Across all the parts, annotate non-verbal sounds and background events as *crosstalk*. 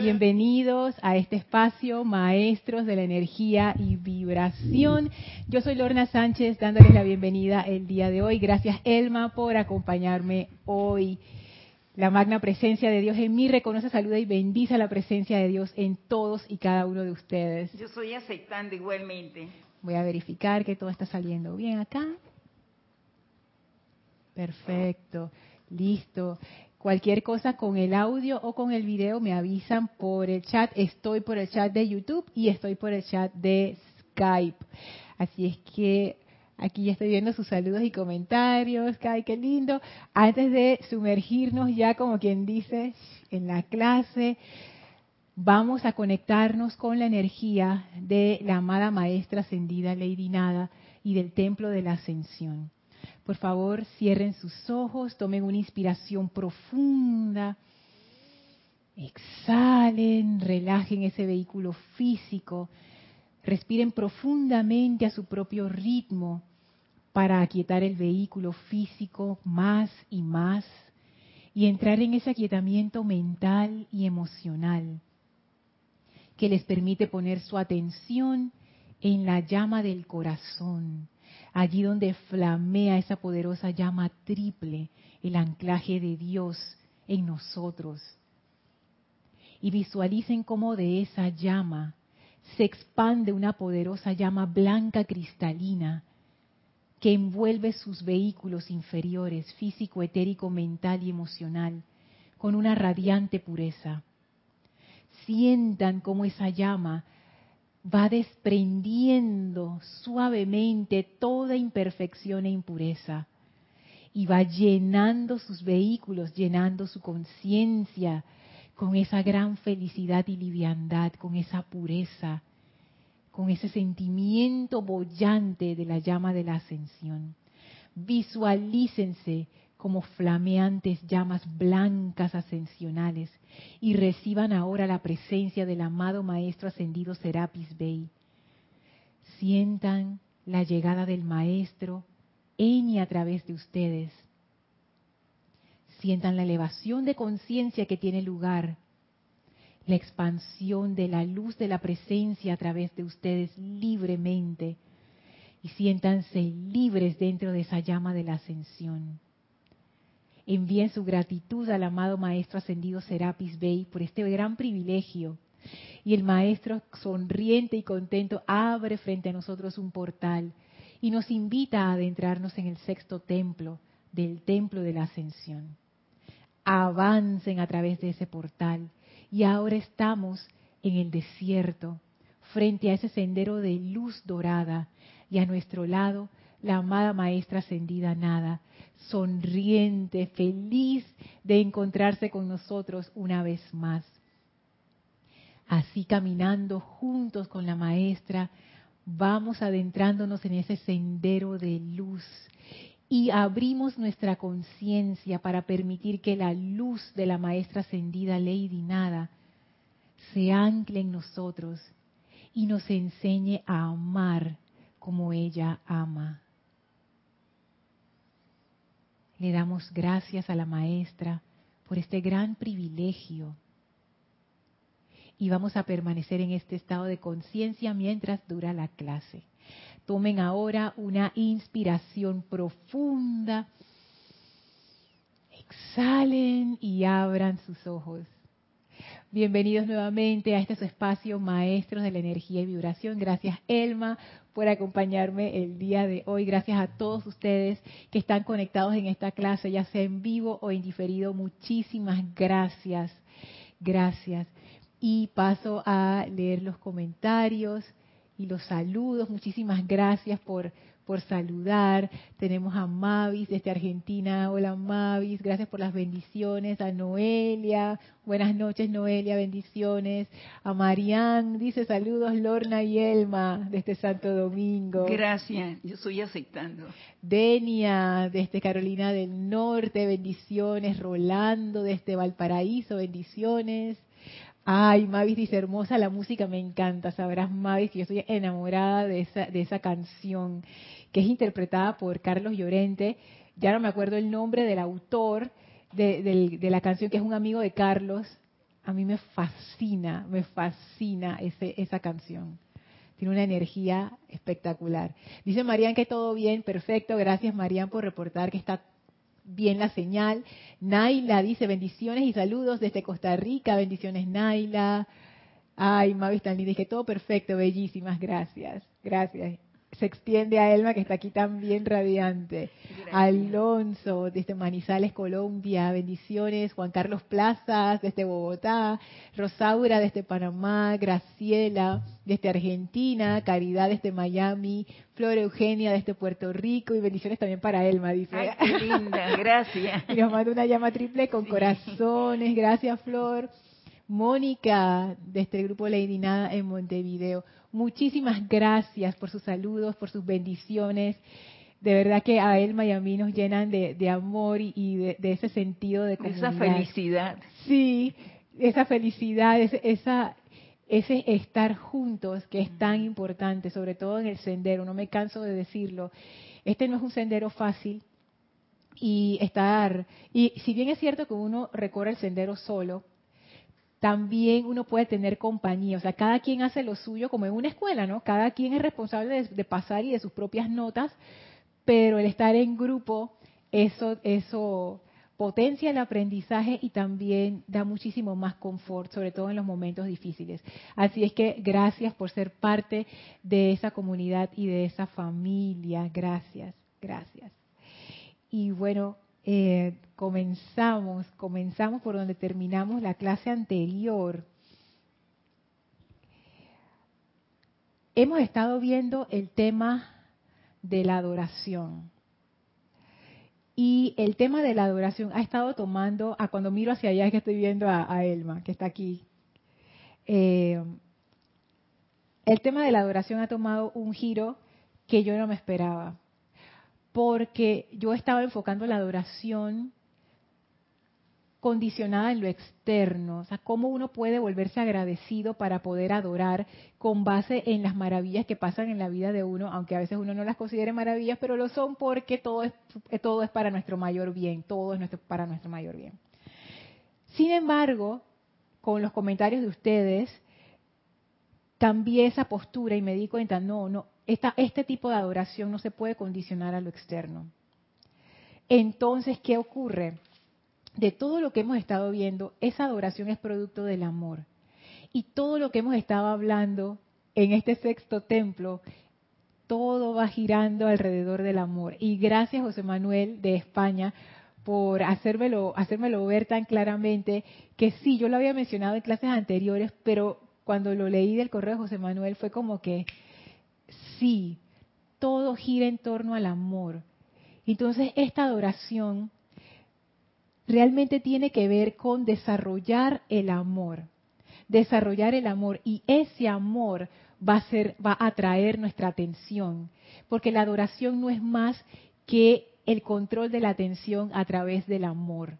Bienvenidos a este espacio, maestros de la energía y vibración. Yo soy Lorna Sánchez, dándoles la bienvenida el día de hoy. Gracias, Elma, por acompañarme hoy. La magna presencia de Dios en mí reconoce, saluda y bendice la presencia de Dios en todos y cada uno de ustedes. Yo estoy aceptando igualmente. Voy a verificar que todo está saliendo bien acá. Perfecto, listo. Cualquier cosa con el audio o con el video me avisan por el chat. Estoy por el chat de YouTube y estoy por el chat de Skype. Así es que aquí ya estoy viendo sus saludos y comentarios. ¡Ay, qué lindo! Antes de sumergirnos ya, como quien dice, en la clase, vamos a conectarnos con la energía de la amada maestra ascendida Lady Nada y del Templo de la Ascensión. Por favor, cierren sus ojos, tomen una inspiración profunda, exhalen, relajen ese vehículo físico, respiren profundamente a su propio ritmo para aquietar el vehículo físico más y más y entrar en ese aquietamiento mental y emocional que les permite poner su atención en la llama del corazón, allí donde flamea esa poderosa llama triple, el anclaje de Dios en nosotros. Y visualicen cómo de esa llama se expande una poderosa llama blanca cristalina que envuelve sus vehículos inferiores, físico, etérico, mental y emocional, con una radiante pureza. Sientan cómo esa llama va desprendiendo suavemente toda imperfección e impureza y va llenando sus vehículos, llenando su conciencia con esa gran felicidad y liviandad, con esa pureza, con ese sentimiento bollante de la llama de la ascensión. Visualícense como flameantes llamas blancas ascensionales y reciban ahora la presencia del amado Maestro ascendido Serapis Bey. Sientan la llegada del Maestro en y a través de ustedes. Sientan la elevación de conciencia que tiene lugar, la expansión de la luz de la presencia a través de ustedes libremente y siéntanse libres dentro de esa llama de la ascensión envíen su gratitud al amado Maestro Ascendido Serapis Bey por este gran privilegio. Y el Maestro, sonriente y contento, abre frente a nosotros un portal y nos invita a adentrarnos en el sexto templo del Templo de la Ascensión. Avancen a través de ese portal y ahora estamos en el desierto, frente a ese sendero de luz dorada y a nuestro lado la amada Maestra Ascendida Nada, sonriente, feliz de encontrarse con nosotros una vez más. Así caminando juntos con la maestra, vamos adentrándonos en ese sendero de luz y abrimos nuestra conciencia para permitir que la luz de la maestra ascendida Lady Nada se ancle en nosotros y nos enseñe a amar como ella ama. Le damos gracias a la maestra por este gran privilegio. Y vamos a permanecer en este estado de conciencia mientras dura la clase. Tomen ahora una inspiración profunda. Exhalen y abran sus ojos. Bienvenidos nuevamente a este su espacio, Maestros de la Energía y Vibración. Gracias, Elma, por acompañarme el día de hoy. Gracias a todos ustedes que están conectados en esta clase, ya sea en vivo o en diferido. Muchísimas gracias. Gracias. Y paso a leer los comentarios y los saludos. Muchísimas gracias por por saludar. Tenemos a Mavis desde Argentina. Hola Mavis, gracias por las bendiciones. A Noelia, buenas noches Noelia, bendiciones. A Marianne, dice saludos Lorna y Elma desde Santo Domingo. Gracias, yo estoy aceptando. Denia desde Carolina del Norte, bendiciones. Rolando desde Valparaíso, bendiciones. Ay, Mavis dice, hermosa la música, me encanta. Sabrás, Mavis, que yo estoy enamorada de esa, de esa canción que es interpretada por Carlos Llorente. Ya no me acuerdo el nombre del autor de, la canción, que es un amigo de Carlos. a mí me fascina, me fascina ese, esa canción. Tiene una energía espectacular. Dice Marian que todo bien, perfecto. Gracias Marian por reportar que está bien la señal. Naila dice bendiciones y saludos desde Costa Rica. Bendiciones Naila. Ay, Mavi tan linda. que todo perfecto, bellísimas. Gracias. Gracias se extiende a Elma, que está aquí también radiante. Alonso, desde Manizales, Colombia, bendiciones. Juan Carlos Plazas, desde Bogotá. Rosaura, desde Panamá. Graciela, desde Argentina. Caridad, desde Miami. Flor Eugenia, desde Puerto Rico. Y bendiciones también para Elma, dice. Ay, qué linda, gracias. y nos manda una llama triple con corazones. Gracias, Flor. Mónica, desde el grupo Lady Nada en Montevideo. Muchísimas gracias por sus saludos, por sus bendiciones. De verdad que a Elma y a mí nos llenan de, amor y, de, ese sentido de comunidad. Esa felicidad. Sí, esa felicidad, esa, ese estar juntos que es tan importante, sobre todo en el sendero. No me canso de decirlo. Este no es un sendero fácil y estar y si bien es cierto que uno recorre el sendero solo, también uno puede tener compañía. O sea, cada quien hace lo suyo como en una escuela, ¿no? Cada quien es responsable de, pasar y de sus propias notas, pero el estar en grupo, eso, eso potencia el aprendizaje y también da muchísimo más confort, sobre todo en los momentos difíciles. Así es que gracias por ser parte de esa comunidad y de esa familia. Gracias, gracias. Y bueno, eh, comenzamos, comenzamos por donde terminamos la clase anterior. Hemos estado viendo el tema de la adoración. Y el tema de la adoración ha estado tomando, a cuando miro hacia allá es que estoy viendo a, Elma, que está aquí. Eh, el tema de la adoración ha tomado un giro que yo no me esperaba porque yo estaba enfocando la adoración condicionada en lo externo, o sea, cómo uno puede volverse agradecido para poder adorar con base en las maravillas que pasan en la vida de uno, aunque a veces uno no las considere maravillas, pero lo son porque todo es, para nuestro mayor bien, todo es para nuestro mayor bien. Sin embargo, con los comentarios de ustedes, cambié esa postura y me di cuenta, no, no, este tipo de adoración no se puede condicionar a lo externo. Entonces, ¿qué ocurre? De todo lo que hemos estado viendo, esa adoración es producto del amor. Y todo lo que hemos estado hablando en este sexto templo, todo va girando alrededor del amor. Y gracias José Manuel de España por hacérmelo, hacérmelo ver tan claramente que sí, yo lo había mencionado en clases anteriores, pero cuando lo leí del correo de José Manuel fue como que sí, todo gira en torno al amor. Entonces, esta adoración realmente tiene que ver con desarrollar el amor. Desarrollar el amor y ese amor va a ser va a atraer nuestra atención, porque la adoración no es más que el control de la atención a través del amor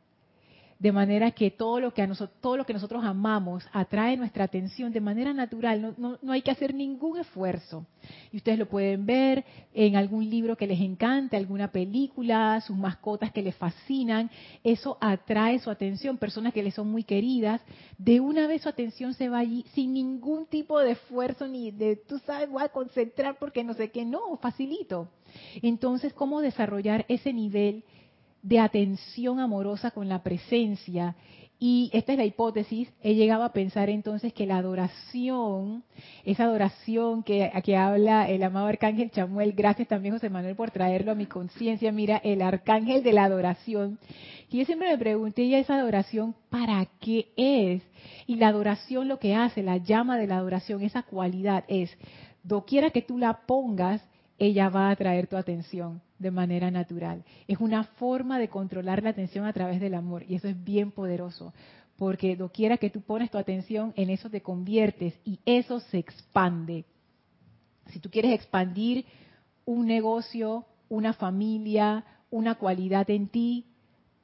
de manera que todo lo que, a nosotros, todo lo que nosotros amamos atrae nuestra atención de manera natural, no, no, hay que hacer ningún esfuerzo. Y ustedes lo pueden ver en algún libro que les encante, alguna película, sus mascotas que les fascinan, eso atrae su atención, personas que les son muy queridas, de una vez su atención se va allí sin ningún tipo de esfuerzo ni de, tú sabes, voy a concentrar porque no sé qué, no, facilito. Entonces, ¿cómo desarrollar ese nivel? De atención amorosa con la presencia. Y esta es la hipótesis, he llegado a pensar entonces que la adoración, esa adoración que, que habla el amado arcángel Chamuel, gracias también José Manuel por traerlo a mi conciencia, mira, el arcángel de la adoración. Y yo siempre me pregunté, ¿y esa adoración para qué es? Y la adoración lo que hace, la llama de la adoración, esa cualidad es, doquiera que tú la pongas, ella va a atraer tu atención de manera natural. Es una forma de controlar la atención a través del amor y eso es bien poderoso, porque doquiera que tú pones tu atención, en eso te conviertes y eso se expande. Si tú quieres expandir un negocio, una familia, una cualidad en ti,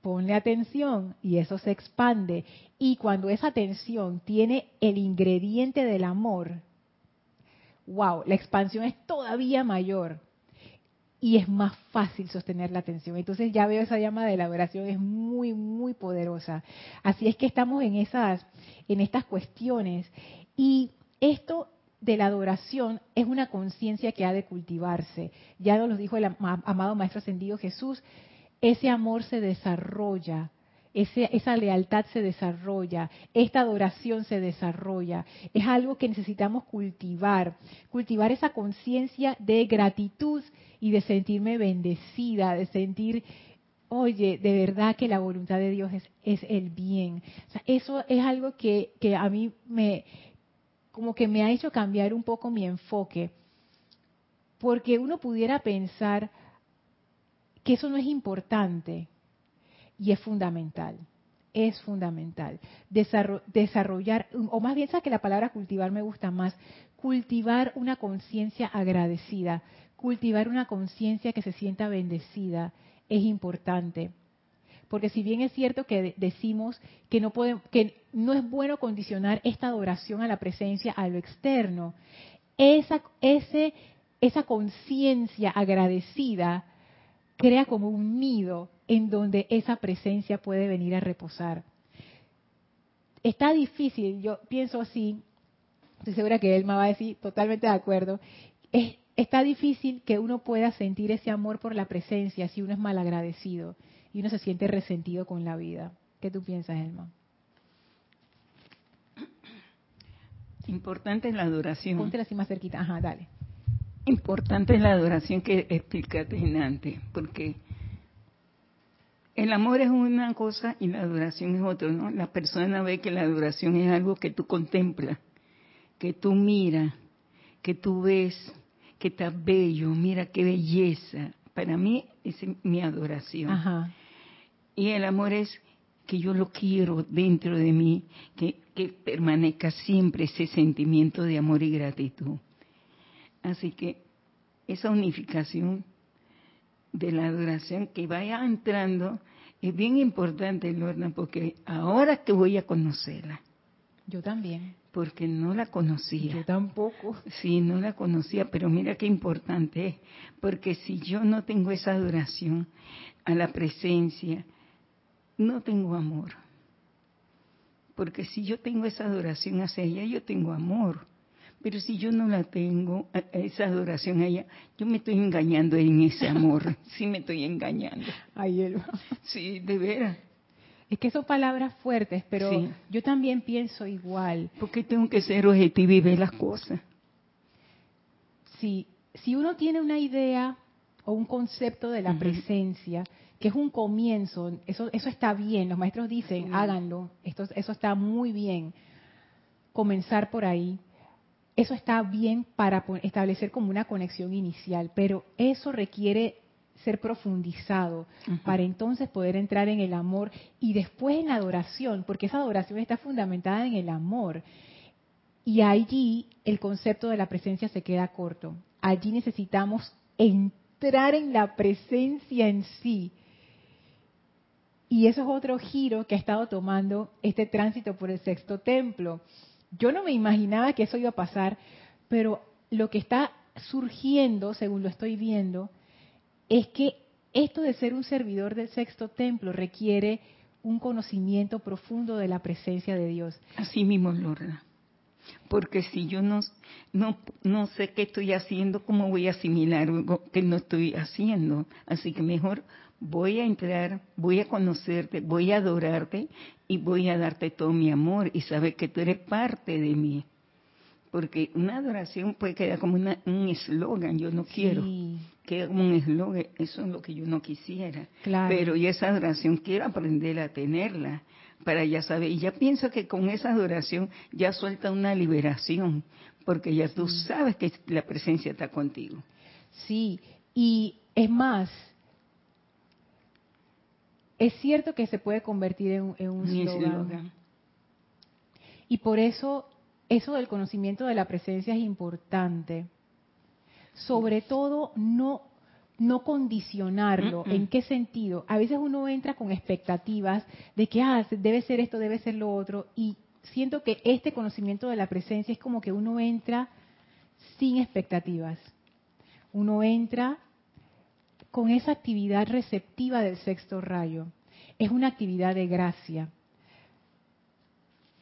ponle atención y eso se expande. Y cuando esa atención tiene el ingrediente del amor, wow, la expansión es todavía mayor y es más fácil sostener la atención. Entonces ya veo esa llama de la oración es muy muy poderosa. Así es que estamos en esas en estas cuestiones y esto de la adoración es una conciencia que ha de cultivarse. Ya nos lo dijo el amado Maestro Ascendido Jesús, ese amor se desarrolla, esa lealtad se desarrolla, esta adoración se desarrolla. Es algo que necesitamos cultivar, cultivar esa conciencia de gratitud y de sentirme bendecida, de sentir, oye, de verdad que la voluntad de Dios es, es el bien. eso es algo que, que a mí me, como que me ha hecho cambiar un poco mi enfoque, porque uno pudiera pensar que eso no es importante y es fundamental, es fundamental. desarrollar, o más bien, que la palabra cultivar me gusta más, cultivar una conciencia agradecida, cultivar una conciencia que se sienta bendecida, es importante. Porque si bien es cierto que decimos que no podemos, que no es bueno condicionar esta adoración a la presencia a lo externo, esa esa conciencia agradecida crea como un nido en donde esa presencia puede venir a reposar. Está difícil, yo pienso así, estoy segura que él me va a decir totalmente de acuerdo, está difícil que uno pueda sentir ese amor por la presencia si uno es malagradecido y uno se siente resentido con la vida. ¿Qué tú piensas, Elma? Importante es la adoración. Póntela así más cerquita. Ajá, dale. Importante es la adoración que explicaste antes, porque el amor es una cosa y la adoración es otra, ¿no? La persona ve que la adoración es algo que tú contemplas, que tú miras, que tú ves, que está bello, mira qué belleza. Para mí es mi adoración. Ajá. Y el amor es que yo lo quiero dentro de mí, que, permanezca siempre ese sentimiento de amor y gratitud. Así que esa unificación de la adoración que vaya entrando es bien importante, Lorna, porque ahora que voy a conocerla. Yo también. Porque no la conocía. Yo tampoco. Sí, no la conocía, pero mira qué importante es. Porque si yo no tengo esa adoración a la presencia, no tengo amor. Porque si yo tengo esa adoración hacia ella, yo tengo amor. Pero si yo no la tengo, esa adoración a ella, yo me estoy engañando en ese amor. *laughs* sí me estoy engañando. Ay, él. Sí, de veras. Es que son palabras fuertes, pero yo también pienso igual. Porque tengo que ser objetivo y ver las cosas. Sí, si uno tiene una idea o un concepto de la presencia, que es un comienzo, eso, eso está bien, los maestros dicen, háganlo, esto, eso está muy bien, comenzar por ahí, eso está bien para establecer como una conexión inicial, pero eso requiere ser profundizado para entonces poder entrar en el amor y después en la adoración, porque esa adoración está fundamentada en el amor. Y allí el concepto de la presencia se queda corto. Allí necesitamos entrar en la presencia en sí y eso es otro giro que ha estado tomando este tránsito por el sexto templo. Yo no me imaginaba que eso iba a pasar, pero lo que está surgiendo, según lo estoy viendo, es que esto de ser un servidor del sexto templo requiere un conocimiento profundo de la presencia de Dios. Así mismo, Lorna. Porque si yo no, no, no sé qué estoy haciendo, ¿cómo voy a asimilar algo que no estoy haciendo? Así que mejor voy a entrar, voy a conocerte, voy a adorarte y voy a darte todo mi amor y saber que tú eres parte de mí. Porque una adoración puede quedar como un eslogan, yo no quiero. Queda como un eslogan, eso es lo que yo no quisiera. Pero y esa adoración quiero aprender a tenerla para ya saber. Y ya pienso que con esa adoración ya suelta una liberación, porque ya tú sabes que la presencia está contigo. Sí, y es más, es cierto que se puede convertir en, un slogan. Y por eso, eso del conocimiento de la presencia es importante. Sobre todo, no, no condicionarlo. ¿En qué sentido? A veces uno entra con expectativas de que, ah, debe ser esto, debe ser lo otro. Y siento que este conocimiento de la presencia es como que uno entra sin expectativas. Uno entra con esa actividad receptiva del sexto rayo. Es una actividad de gracia.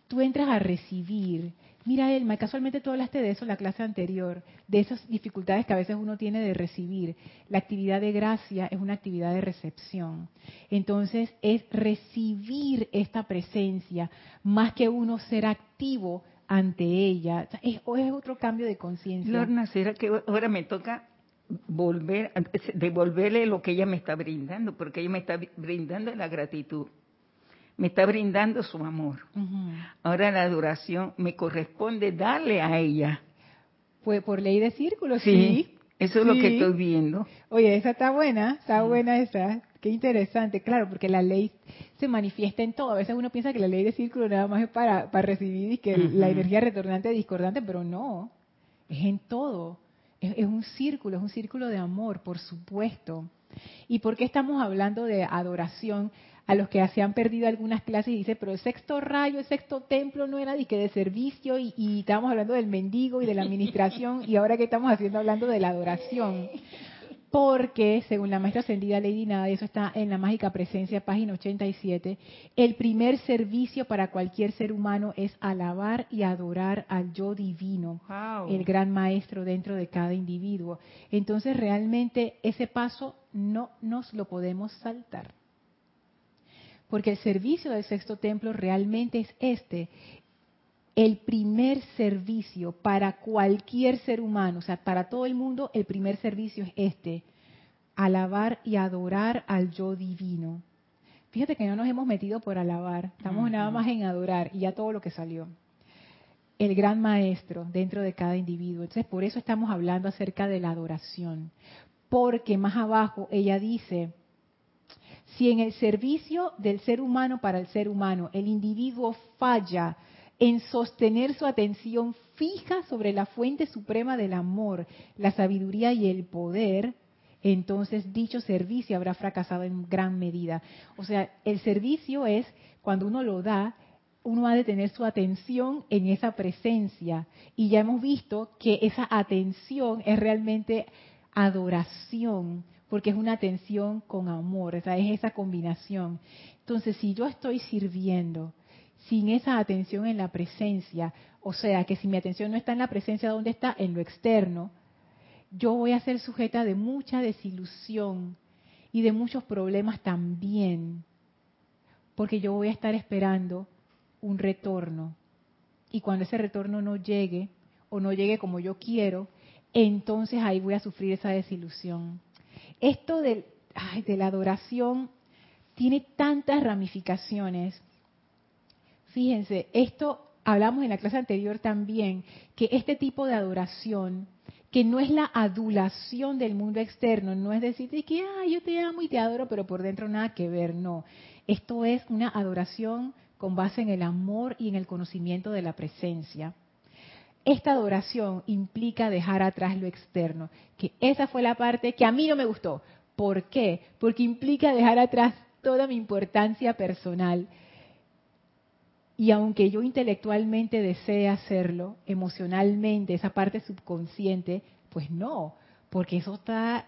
Tú entras a recibir. Mira, Elma, casualmente tú hablaste de eso en la clase anterior, de esas dificultades que a veces uno tiene de recibir. La actividad de gracia es una actividad de recepción. Entonces, es recibir esta presencia más que uno ser activo ante ella. Es, es otro cambio de conciencia. Lorna, ¿será que ahora me toca volver, devolverle lo que ella me está brindando? Porque ella me está brindando la gratitud, me está brindando su amor. Ahora la adoración me corresponde darle a ella. Pues por ley de círculo, sí. Eso es lo que estoy viendo. Oye, esa está buena, está buena esa. Qué interesante, claro, porque la ley se manifiesta en todo. A veces uno piensa que la ley de círculo nada más es para, para recibir y que la energía retornante es discordante, pero no, es en todo. Es, un círculo, es un círculo de amor, por supuesto. ¿Y por qué estamos hablando de adoración? A los que se han perdido algunas clases y dice, pero el sexto rayo, el sexto templo no era de servicio y, y estábamos hablando del mendigo y de la administración y ahora que estamos haciendo hablando de la adoración porque, según la maestra ascendida Lady Nada, y eso está en la mágica presencia, página 87, el primer servicio para cualquier ser humano es alabar y adorar al yo divino, el gran maestro dentro de cada individuo. Entonces, realmente ese paso no nos lo podemos saltar. Porque el servicio del sexto templo realmente es este, el primer servicio para cualquier ser humano, o sea, para todo el mundo, el primer servicio es este, alabar y adorar al yo divino. Fíjate que no nos hemos metido por alabar, estamos nada más en adorar y ya todo lo que salió. El gran maestro dentro de cada individuo. Entonces, por eso estamos hablando acerca de la adoración. Porque más abajo ella dice, si en el servicio del ser humano para el ser humano el individuo falla en sostener su atención fija sobre la fuente suprema del amor, la sabiduría y el poder, entonces dicho servicio habrá fracasado en gran medida. O sea, el servicio es, cuando uno lo da, uno ha de tener su atención en esa presencia. Y ya hemos visto que esa atención es realmente adoración, porque es una atención con amor, es esa combinación. Entonces, si yo estoy sirviendo, sin esa atención en la presencia, o sea que si mi atención no está en la presencia, ¿dónde está? En lo externo, yo voy a ser sujeta de mucha desilusión y de muchos problemas también, porque yo voy a estar esperando un retorno. Y cuando ese retorno no llegue, o no llegue como yo quiero, entonces ahí voy a sufrir esa desilusión. Esto de, de la adoración tiene tantas ramificaciones Fíjense, esto hablamos en la clase anterior también, que este tipo de adoración, que no es la adulación del mundo externo, no es decir que ah, yo te amo y te adoro, pero por dentro nada que ver, no. Esto es una adoración con base en el amor y en el conocimiento de la presencia. Esta adoración implica dejar atrás lo externo, que esa fue la parte que a mí no me gustó. ¿Por qué? Porque implica dejar atrás toda mi importancia personal, y aunque yo intelectualmente desee hacerlo, emocionalmente, esa parte subconsciente, pues no, porque eso está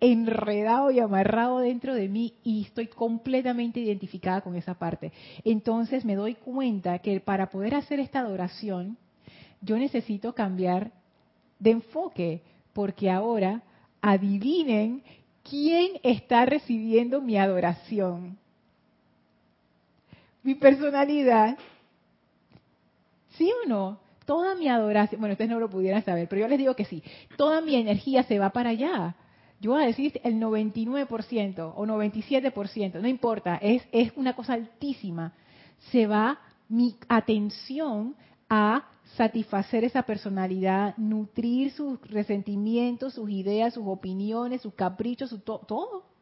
enredado y amarrado dentro de mí y estoy completamente identificada con esa parte. Entonces me doy cuenta que para poder hacer esta adoración, yo necesito cambiar de enfoque, porque ahora adivinen quién está recibiendo mi adoración mi personalidad. ¿Sí o no? Toda mi adoración, bueno, ustedes no lo pudieran saber, pero yo les digo que sí. Toda mi energía se va para allá. Yo voy a decir el 99% o 97%, no importa, es, es una cosa altísima. Se va mi atención a satisfacer esa personalidad, nutrir sus resentimientos, sus ideas, sus opiniones, sus caprichos, su todo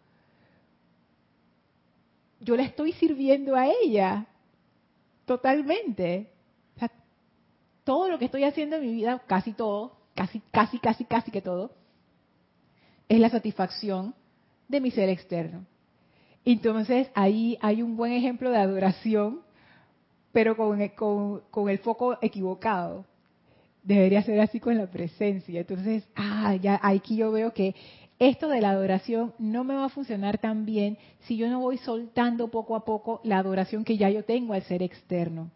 yo la estoy sirviendo a ella totalmente. todo lo que estoy haciendo en mi vida, casi todo, casi, casi, casi, casi que todo, es la satisfacción de mi ser externo. Entonces ahí hay un buen ejemplo de adoración, pero con, con, el foco equivocado. Debería ser así con la presencia. Entonces, ah, ya aquí yo veo que esto de la adoración no me va a funcionar tan bien si yo no voy soltando poco a poco la adoración que ya yo tengo al ser externo.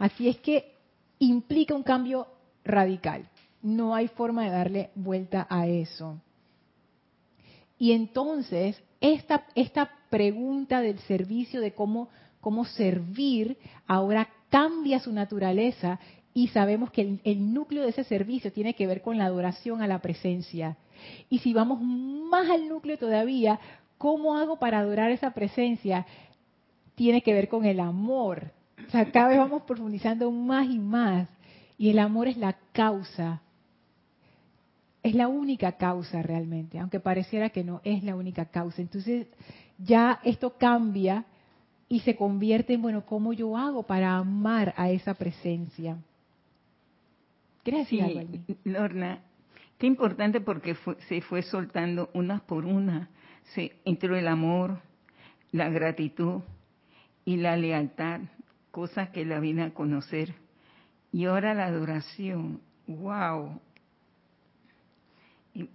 Así es que implica un cambio radical. No hay forma de darle vuelta a eso. Y entonces, esta, esta pregunta del servicio, de cómo, cómo servir, ahora cambia su naturaleza y sabemos que el, el, núcleo de ese servicio tiene que ver con la adoración a la presencia. Y si vamos más al núcleo todavía, ¿cómo hago para adorar esa presencia? Tiene que ver con el amor. O sea, cada vez vamos profundizando más y más. Y el amor es la causa. Es la única causa realmente, aunque pareciera que no es la única causa. Entonces ya esto cambia y se convierte en, bueno, ¿cómo yo hago para amar a esa presencia? ¿Quieres decir algo, Lorna, qué importante porque se fue soltando una por una. Se entró el amor, la gratitud y la lealtad, cosas que la vine a conocer. Y ahora la adoración, wow.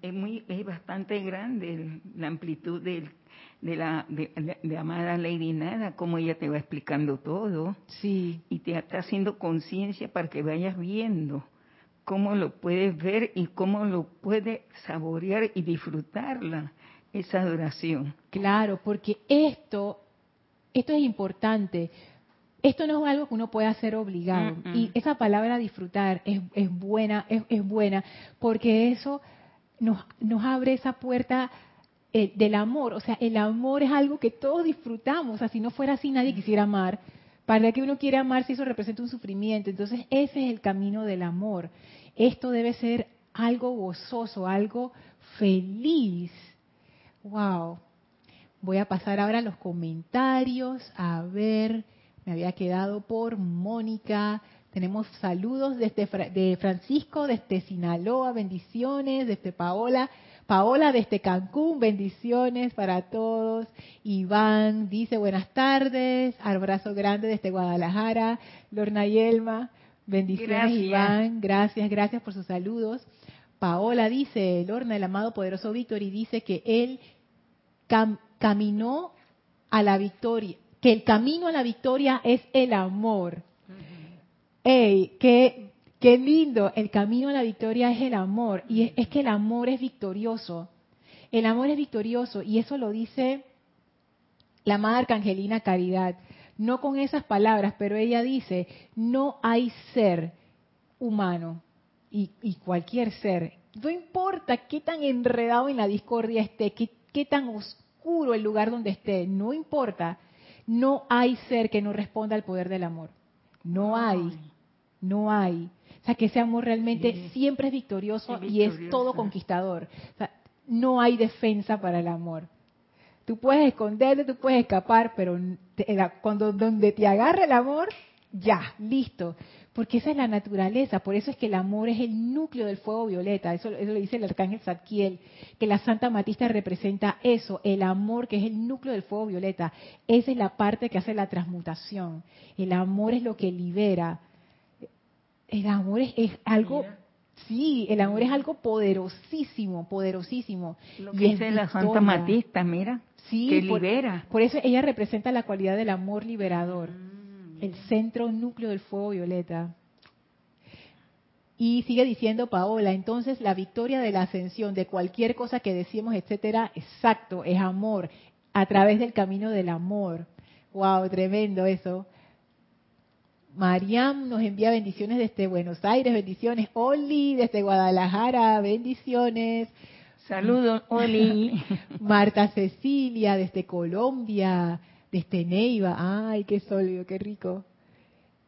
Es, muy, es bastante grande la amplitud del de la de, amada Lady Nada, como ella te va explicando todo. Sí. Y te está haciendo conciencia para que vayas viendo cómo lo puedes ver y cómo lo puedes saborear y disfrutarla, esa adoración. Claro, porque esto, esto es importante. Esto no es algo que uno puede hacer obligado. Y esa palabra disfrutar es, es buena, es, es, buena, porque eso nos, nos abre esa puerta eh, del amor. O sea, el amor es algo que todos disfrutamos. O sea, si no fuera así, nadie quisiera amar. ¿Para que uno quiere amar si eso representa un sufrimiento? Entonces, ese es el camino del amor. Esto debe ser algo gozoso, algo feliz. ¡Wow! Voy a pasar ahora a los comentarios. A ver, me había quedado por Mónica. Tenemos saludos desde de Francisco, desde Sinaloa, bendiciones, desde Paola. Paola desde Cancún, bendiciones para todos. Iván dice buenas tardes, abrazo grande desde Guadalajara. Lorna Yelma, bendiciones Iván, gracias, gracias por sus saludos. Paola dice, Lorna, el amado poderoso Víctor, y dice que él caminó a la victoria, que el camino a la victoria es el amor. Ey, que Qué lindo, el camino a la victoria es el amor. Y es, que el amor es victorioso. El amor es victorioso. Y eso lo dice la Madre Arcangelina Caridad. No con esas palabras, pero ella dice, no hay ser humano y, cualquier ser. No importa qué tan enredado en la discordia esté, qué, qué tan oscuro el lugar donde esté, no importa. No hay ser que no responda al poder del amor. No hay. No hay. O sea, que ese amor realmente siempre es victorioso, y es todo conquistador. O sea, no hay defensa para el amor. Tú puedes esconderte, tú puedes escapar, pero cuando donde te agarra el amor, ya, listo. Porque esa es la naturaleza, por eso es que el amor es el núcleo del fuego violeta, eso, eso lo dice el arcángel Zadkiel, que la Santa Matista representa eso, el amor que es el núcleo del fuego violeta. Esa es la parte que hace la transmutación. El amor es lo que libera, el amor es, algo, sí, el amor es algo poderosísimo, poderosísimo. Lo y es la Santa Matista, mira, sí, que libera. Por eso ella representa la cualidad del amor liberador, mm, el centro núcleo del fuego violeta. Y sigue diciendo Paola, entonces la victoria de la ascensión de cualquier cosa que decimos, etcétera, exacto, es amor, a través del camino del amor. Wow, tremendo eso. Mariam nos envía bendiciones desde Buenos Aires, bendiciones. Oli desde Guadalajara, bendiciones. Saludos, Oli. *laughs* Marta Cecilia desde Colombia, desde Neiva. Ay, qué sólido, qué rico.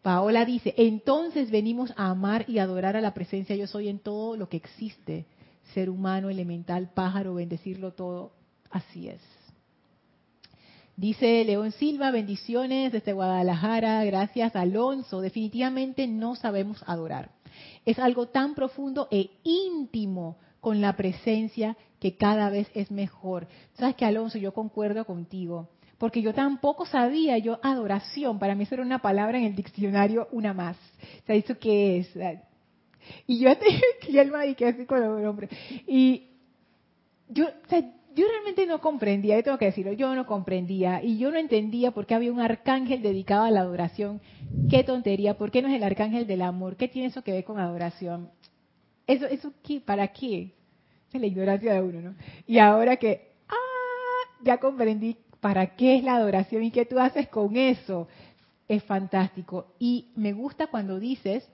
Paola dice, entonces venimos a amar y adorar a la presencia yo soy en todo lo que existe, ser humano, elemental, pájaro, bendecirlo todo. Así es. Dice León Silva, bendiciones desde Guadalajara, gracias Alonso. Definitivamente no sabemos adorar. Es algo tan profundo e íntimo con la presencia que cada vez es mejor. Sabes que Alonso, yo concuerdo contigo, porque yo tampoco sabía yo adoración. Para mí eso era una palabra en el diccionario, una más. O sea, ¿eso qué es? Y yo *laughs* y que así con el hombre. Y yo, o sea, yo realmente no comprendía, yo tengo que decirlo, yo no comprendía y yo no entendía por qué había un arcángel dedicado a la adoración. Qué tontería, ¿por qué no es el arcángel del amor? ¿Qué tiene eso que ver con adoración? Eso, eso qué, ¿para qué? es la ignorancia de uno, ¿no? Y ahora que, ah, ya comprendí para qué es la adoración y qué tú haces con eso, es fantástico. Y me gusta cuando dices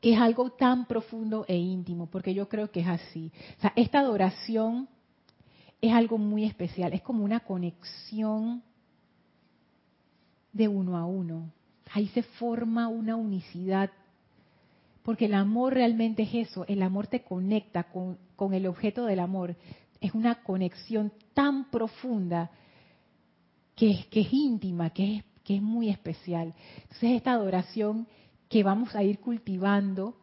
que es algo tan profundo e íntimo, porque yo creo que es así. O sea, esta adoración es algo muy especial, es como una conexión de uno a uno. Ahí se forma una unicidad, porque el amor realmente es eso, el amor te conecta con, con el objeto del amor, es una conexión tan profunda que, que es íntima, que es, que es muy especial. Entonces esta adoración que vamos a ir cultivando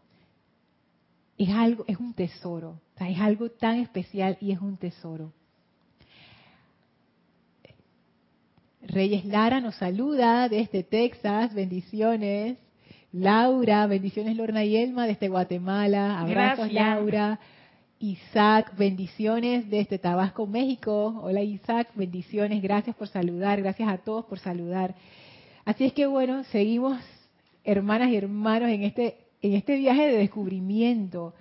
es algo, es un tesoro, es algo tan especial y es un tesoro. Reyes Lara nos saluda desde Texas, bendiciones. Laura, bendiciones Lorna y Elma desde Guatemala, abrazos Laura. Isaac, bendiciones desde Tabasco, México. Hola Isaac, bendiciones, gracias por saludar, gracias a todos por saludar. Así es que bueno, seguimos hermanas y hermanos en este en este viaje de descubrimiento.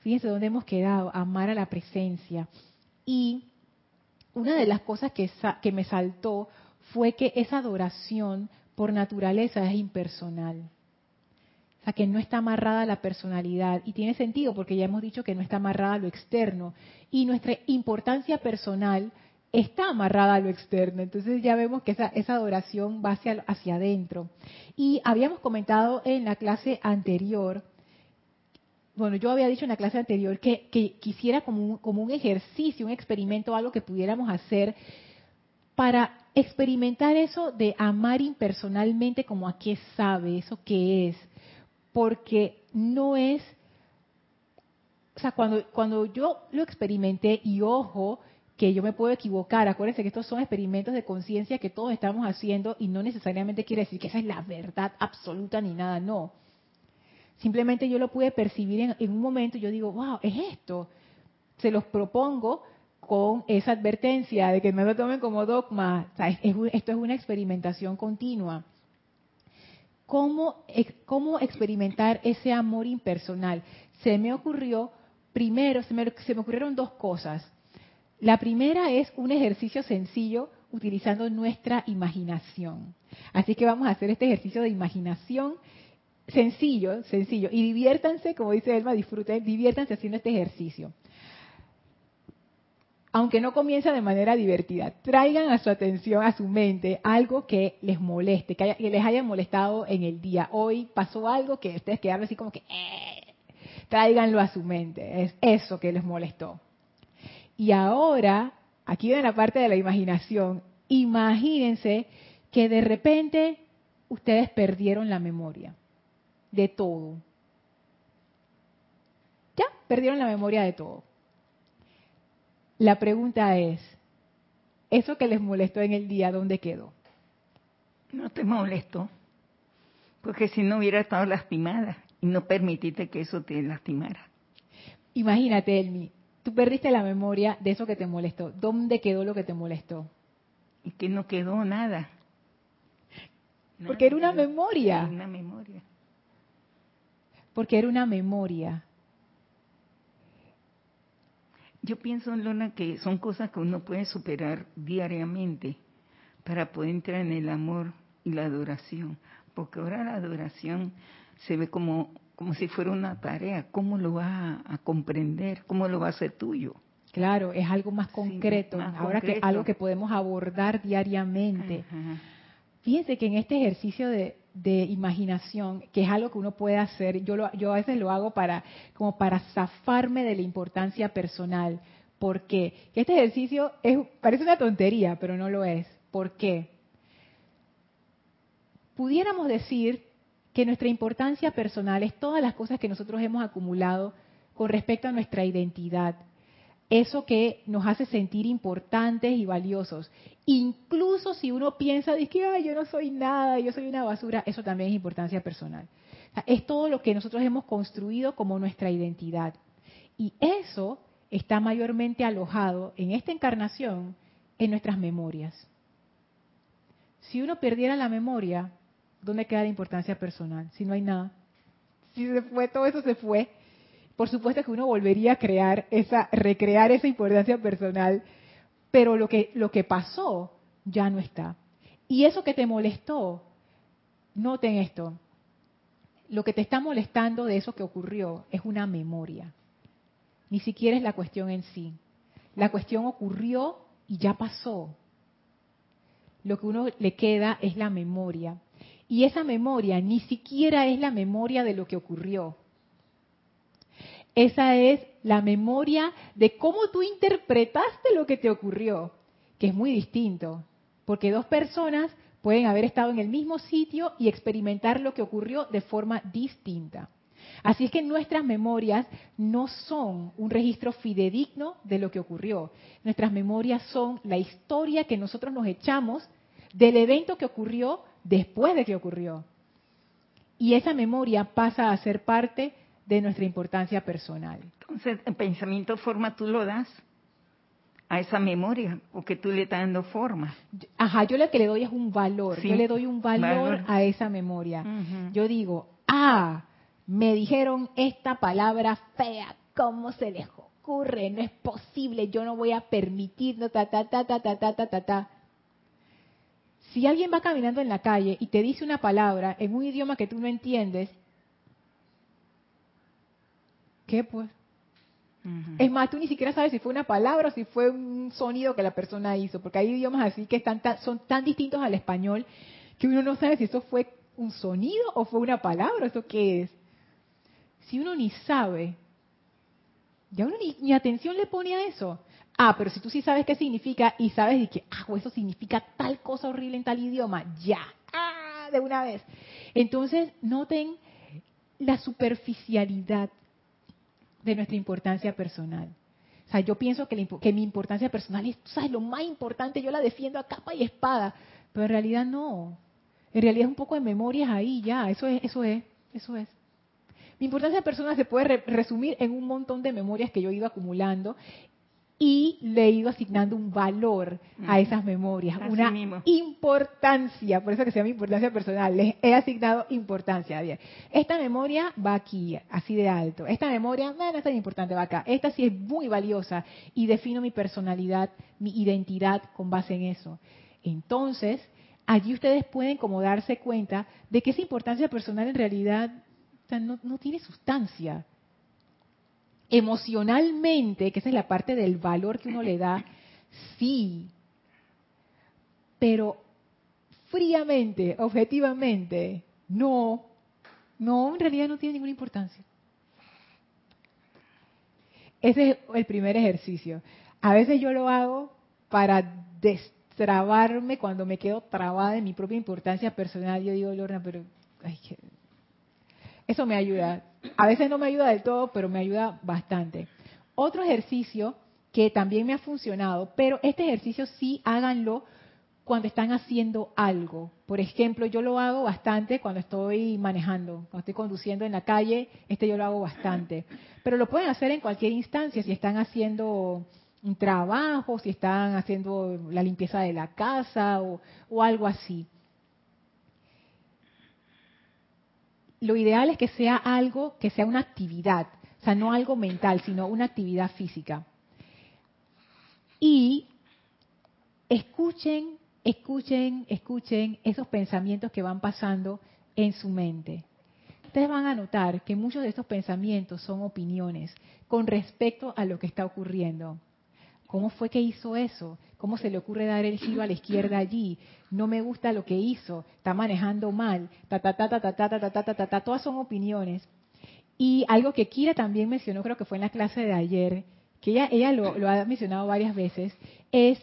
Fíjense dónde hemos quedado, amar a la presencia. Y una de las cosas que, que me saltó fue que esa adoración por naturaleza es impersonal. O sea, que no está amarrada a la personalidad. Y tiene sentido porque ya hemos dicho que no está amarrada a lo externo. Y nuestra importancia personal está amarrada a lo externo. Entonces ya vemos que esa, esa adoración va hacia, hacia adentro. Y habíamos comentado en la clase anterior, bueno, yo había dicho en la clase anterior que, quisiera como un, como un ejercicio, un experimento, algo que pudiéramos hacer para experimentar eso de amar impersonalmente como a qué sabe, eso qué es porque no es, o sea, cuando, cuando yo lo experimenté y ojo, que yo me puedo equivocar. Acuérdense que estos son experimentos de conciencia que todos estamos haciendo y no necesariamente quiere decir que esa es la verdad absoluta ni nada, no. Simplemente yo lo pude percibir en, un momento y yo digo, wow, es esto. Se los propongo con esa advertencia de que no lo tomen como dogma. esto es una experimentación continua. ¿Cómo, ¿Cómo experimentar ese amor impersonal? Se me ocurrió, primero, se me, se me ocurrieron dos cosas. La primera es un ejercicio sencillo utilizando nuestra imaginación. Así que vamos a hacer este ejercicio de imaginación sencillo, sencillo. Y diviértanse, como dice Elma, disfruten, diviértanse haciendo este ejercicio aunque no comienza de manera divertida, traigan a su atención, a su mente, algo que les moleste, que, les haya molestado en el día. Hoy pasó algo que ustedes quedaron así como que, eh, tráiganlo a su mente, es eso que les molestó. Y ahora, aquí en la parte de la imaginación, imagínense que de repente ustedes perdieron la memoria de todo. Ya, perdieron la memoria de todo. La pregunta es, ¿eso que les molestó en el día, dónde quedó? No te molestó, porque si no hubiera estado lastimada y no permitiste que eso te lastimara. Imagínate, Elmi, tú perdiste la memoria de eso que te molestó. ¿Dónde quedó lo que te molestó? Y que no quedó nada. Porque era una memoria. Era una memoria. Porque era una memoria. Yo pienso, Lona, que son cosas que uno puede superar diariamente para poder entrar en el amor y la adoración. Porque ahora la adoración se ve como, como si fuera una tarea. ¿Cómo lo va a, comprender? ¿Cómo lo va a hacer tuyo? Claro, es algo más concreto, ahora que algo que podemos abordar diariamente. Fíjense que en este ejercicio de, de imaginación, que es algo que uno puede hacer. Yo, lo, yo a veces lo hago para, como para zafarme de la importancia personal. porque Este ejercicio es, parece una tontería, pero no lo es. ¿Por qué? Pudiéramos decir que nuestra importancia personal es todas las cosas que nosotros hemos acumulado con respecto a nuestra identidad eso que nos hace sentir importantes y valiosos. Incluso si uno piensa de que yo no soy nada, yo soy una basura, eso también es importancia personal. es todo lo que nosotros hemos construido como nuestra identidad. Y eso está mayormente alojado en esta encarnación en nuestras memorias. Si uno perdiera la memoria, ¿dónde queda la importancia personal? Si no hay nada. Si se fue, todo eso se fue. Por supuesto que uno volvería a crear esa, recrear esa importancia personal, pero lo que, lo que pasó ya no está. Y eso que te molestó, noten esto, lo que te está molestando de eso que ocurrió es una memoria. Ni siquiera es la cuestión en sí. La cuestión ocurrió y ya pasó. Lo que uno le queda es la memoria. Y esa memoria ni siquiera es la memoria de lo que ocurrió. Esa es la memoria de cómo tú interpretaste lo que te ocurrió, que es muy distinto, porque dos personas pueden haber estado en el mismo sitio y experimentar lo que ocurrió de forma distinta. Así es que nuestras memorias no son un registro fidedigno de lo que ocurrió. Nuestras memorias son la historia que nosotros nos echamos del evento que ocurrió después de que ocurrió. Y esa memoria pasa a ser parte de nuestra importancia personal. Entonces, el pensamiento forma tú lo das a esa memoria, o que tú le estás dando forma. Ajá, yo lo que le doy es un valor, yo le doy un valor, a esa memoria. Yo digo, ah, me dijeron esta palabra fea, ¿cómo se les ocurre? No es posible, yo no voy a permitir, no, ta, ta, ta, ta, ta, ta, ta, ta, ta. Si alguien va caminando en la calle y te dice una palabra en un idioma que tú no entiendes, ¿qué pues? Es más, tú ni siquiera sabes si fue una palabra o si fue un sonido que la persona hizo, porque hay idiomas así que están son tan distintos al español que uno no sabe si eso fue un sonido o fue una palabra, ¿eso qué es? Si uno ni sabe, ya uno ni, atención le pone a eso. Ah, pero si tú sí sabes qué significa y sabes que, ah, eso significa tal cosa horrible en tal idioma, ya, ah, de una vez. Entonces, noten la superficialidad de nuestra importancia personal. O sea, yo pienso que, mi importancia personal es, ¿sabes? Lo más importante, yo la defiendo a capa y espada, pero en realidad no. En realidad es un poco de memorias ahí, ya, eso es, eso es, eso es. Mi importancia personal se puede resumir en un montón de memorias que yo he ido acumulando y le he ido asignando un valor a esas memorias, una importancia, por eso que se llama importancia personal, les he asignado importancia. Esta memoria va aquí, así de alto. Esta memoria no, es tan importante, va acá. Esta sí es muy valiosa y defino mi personalidad, mi identidad con base en eso. Entonces, allí ustedes pueden como darse cuenta de que esa importancia personal en realidad no, no tiene sustancia emocionalmente, que esa es la parte del valor que uno le da, sí, pero fríamente, objetivamente, no, no, en realidad no tiene ninguna importancia. Ese es el primer ejercicio. A veces yo lo hago para destrabarme cuando me quedo trabada en mi propia importancia personal. Yo digo, Lorna, pero eso me ayuda. A veces no me ayuda del todo, pero me ayuda bastante. Otro ejercicio que también me ha funcionado, pero este ejercicio sí háganlo cuando están haciendo algo. Por ejemplo, yo lo hago bastante cuando estoy manejando, cuando estoy conduciendo en la calle, este yo lo hago bastante. Pero lo pueden hacer en cualquier instancia, si están haciendo un trabajo, si están haciendo la limpieza de la casa o, o algo así. Lo ideal es que sea algo que sea una actividad, o sea, no algo mental, sino una actividad física. Y escuchen, escuchen, escuchen esos pensamientos que van pasando en su mente. Ustedes van a notar que muchos de estos pensamientos son opiniones con respecto a lo que está ocurriendo. ¿Cómo fue que hizo eso? ¿Cómo se le ocurre dar el giro a la izquierda allí? No me gusta lo que hizo, está manejando mal, ta ta ta ta ta ta ta ta ta ta, todas son opiniones. Y algo que Kira también mencionó, creo que fue en la clase de ayer, que ella, ella lo, lo ha mencionado varias veces, es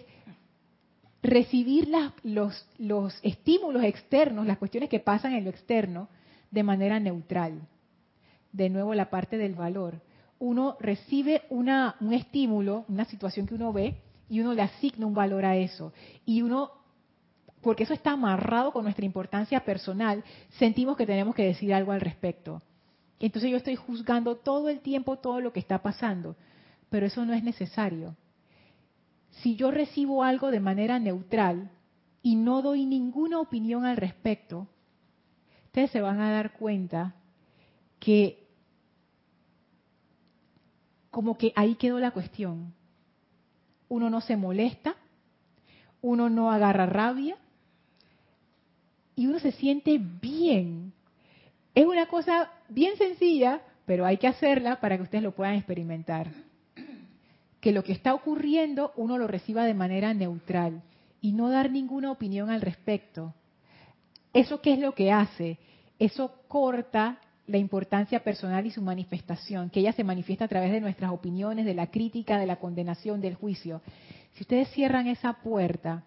recibir los, los estímulos externos, las cuestiones que pasan en lo externo, de manera neutral. De nuevo la parte del valor uno recibe una, un estímulo, una situación que uno ve, y uno le asigna un valor a eso. Y uno, porque eso está amarrado con nuestra importancia personal, sentimos que tenemos que decir algo al respecto. Entonces yo estoy juzgando todo el tiempo todo lo que está pasando. pero eso no es necesario. Si yo recibo algo de manera neutral y no doy ninguna opinión al respecto, ustedes se van a dar cuenta que como que ahí quedó la cuestión. Uno no se molesta, uno no agarra rabia y uno se siente bien. Es una cosa bien sencilla, pero hay que hacerla para que ustedes lo puedan experimentar. Que lo que está ocurriendo uno lo reciba de manera neutral y no dar ninguna opinión al respecto. ¿Eso qué es lo que hace? Eso corta la importancia personal y su manifestación, que ella se manifiesta a través de nuestras opiniones, de la crítica, de la condenación, del juicio. Si ustedes cierran esa puerta,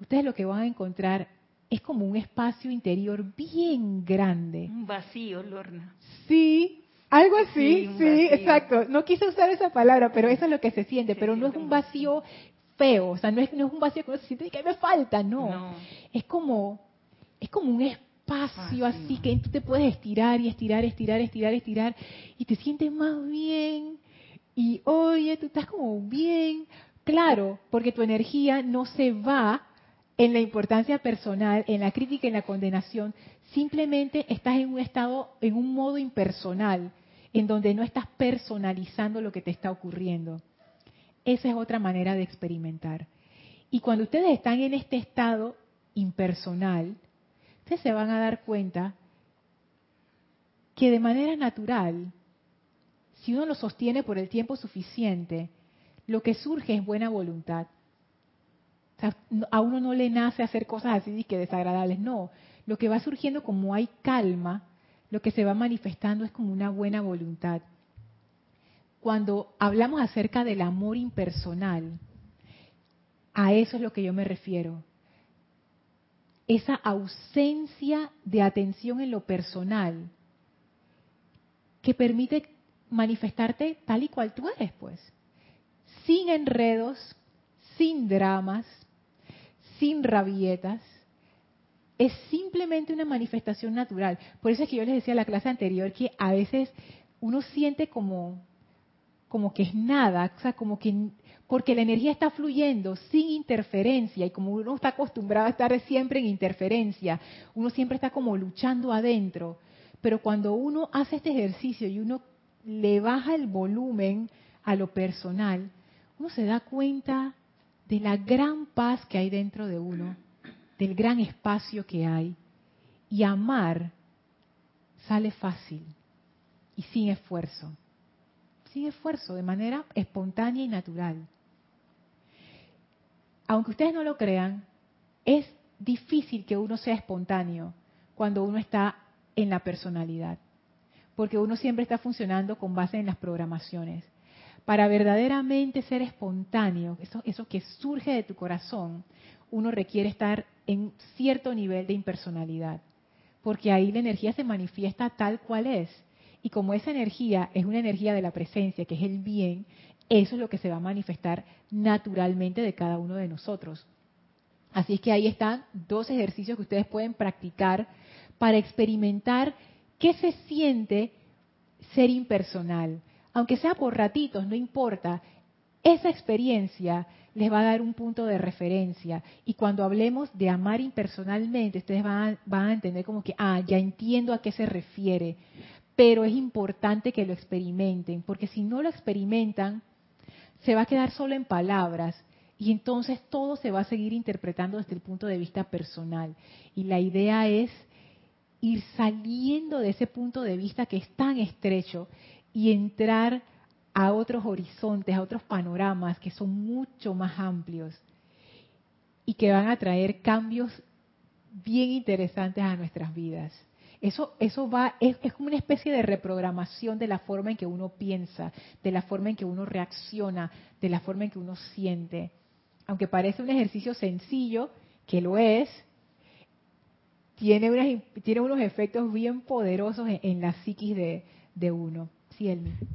ustedes lo que van a encontrar es como un espacio interior bien grande. Un vacío, Lorna. Sí, algo así, sí, exacto. No quise usar esa palabra, pero eso es lo que se siente, pero no es un vacío feo, o sea, no es, no es un vacío que uno se siente que me falta, no. no. Es como es como un espacio así que tú te puedes estirar y estirar, estirar, estirar, estirar y te sientes más bien y oye, tú estás como bien, claro, porque tu energía no se va en la importancia personal, en la crítica, en la condenación, simplemente estás en un estado, en un modo impersonal, en donde no estás personalizando lo que te está ocurriendo. Esa es otra manera de experimentar. Y cuando ustedes están en este estado impersonal, ustedes se van a dar cuenta que de manera natural, si uno lo sostiene por el tiempo suficiente, lo que surge es buena voluntad a uno no le nace hacer cosas así que desagradables, no. Lo que va surgiendo como hay calma, lo que se va manifestando es como una buena voluntad. Cuando hablamos acerca del amor impersonal, a eso es lo que yo me refiero. Esa ausencia de atención en lo personal que permite manifestarte tal y cual tú eres, pues. Sin enredos, sin dramas, sin rabietas, es simplemente una manifestación natural. Por eso es que yo les decía en la clase anterior que a veces uno siente como, como que es nada, o sea, como que porque la energía está fluyendo sin interferencia y como uno está acostumbrado a estar siempre en interferencia, uno siempre está como luchando adentro. Pero cuando uno hace este ejercicio y uno le baja el volumen a lo personal, uno se da cuenta de la gran paz que hay dentro de uno, del gran espacio que hay. Y amar sale fácil y sin esfuerzo. Sin esfuerzo, de manera espontánea y natural. Aunque ustedes no lo crean, es difícil que uno sea espontáneo cuando uno está en la personalidad, porque uno siempre está funcionando con base en las programaciones para verdaderamente ser espontáneo, eso, que surge de tu corazón, uno requiere estar en cierto nivel de impersonalidad, porque ahí la energía se manifiesta tal cual es. Y como esa energía es una energía de la presencia, que es el bien, eso es lo que se va a manifestar naturalmente de cada uno de nosotros. Así es que ahí están dos ejercicios que ustedes pueden practicar para experimentar qué se siente ser impersonal, aunque sea por ratitos, no importa, esa experiencia les va a dar un punto de referencia. Y cuando hablemos de amar impersonalmente, ustedes van a, entender como que, ah, ya entiendo a qué se refiere. Pero es importante que lo experimenten, porque si no lo experimentan, se va a quedar solo en palabras. Y entonces todo se va a seguir interpretando desde el punto de vista personal. Y la idea es ir saliendo de ese punto de vista que es tan estrecho y entrar a otros horizontes, a otros panoramas que son mucho más amplios y que van a traer cambios bien interesantes a nuestras vidas. Eso, eso va, es, es, como una especie de reprogramación de la forma en que uno piensa, de la forma en que uno reacciona, de la forma en que uno siente. Aunque parece un ejercicio sencillo, que lo es, tiene, tiene unos efectos bien poderosos en, la psiquis de uno.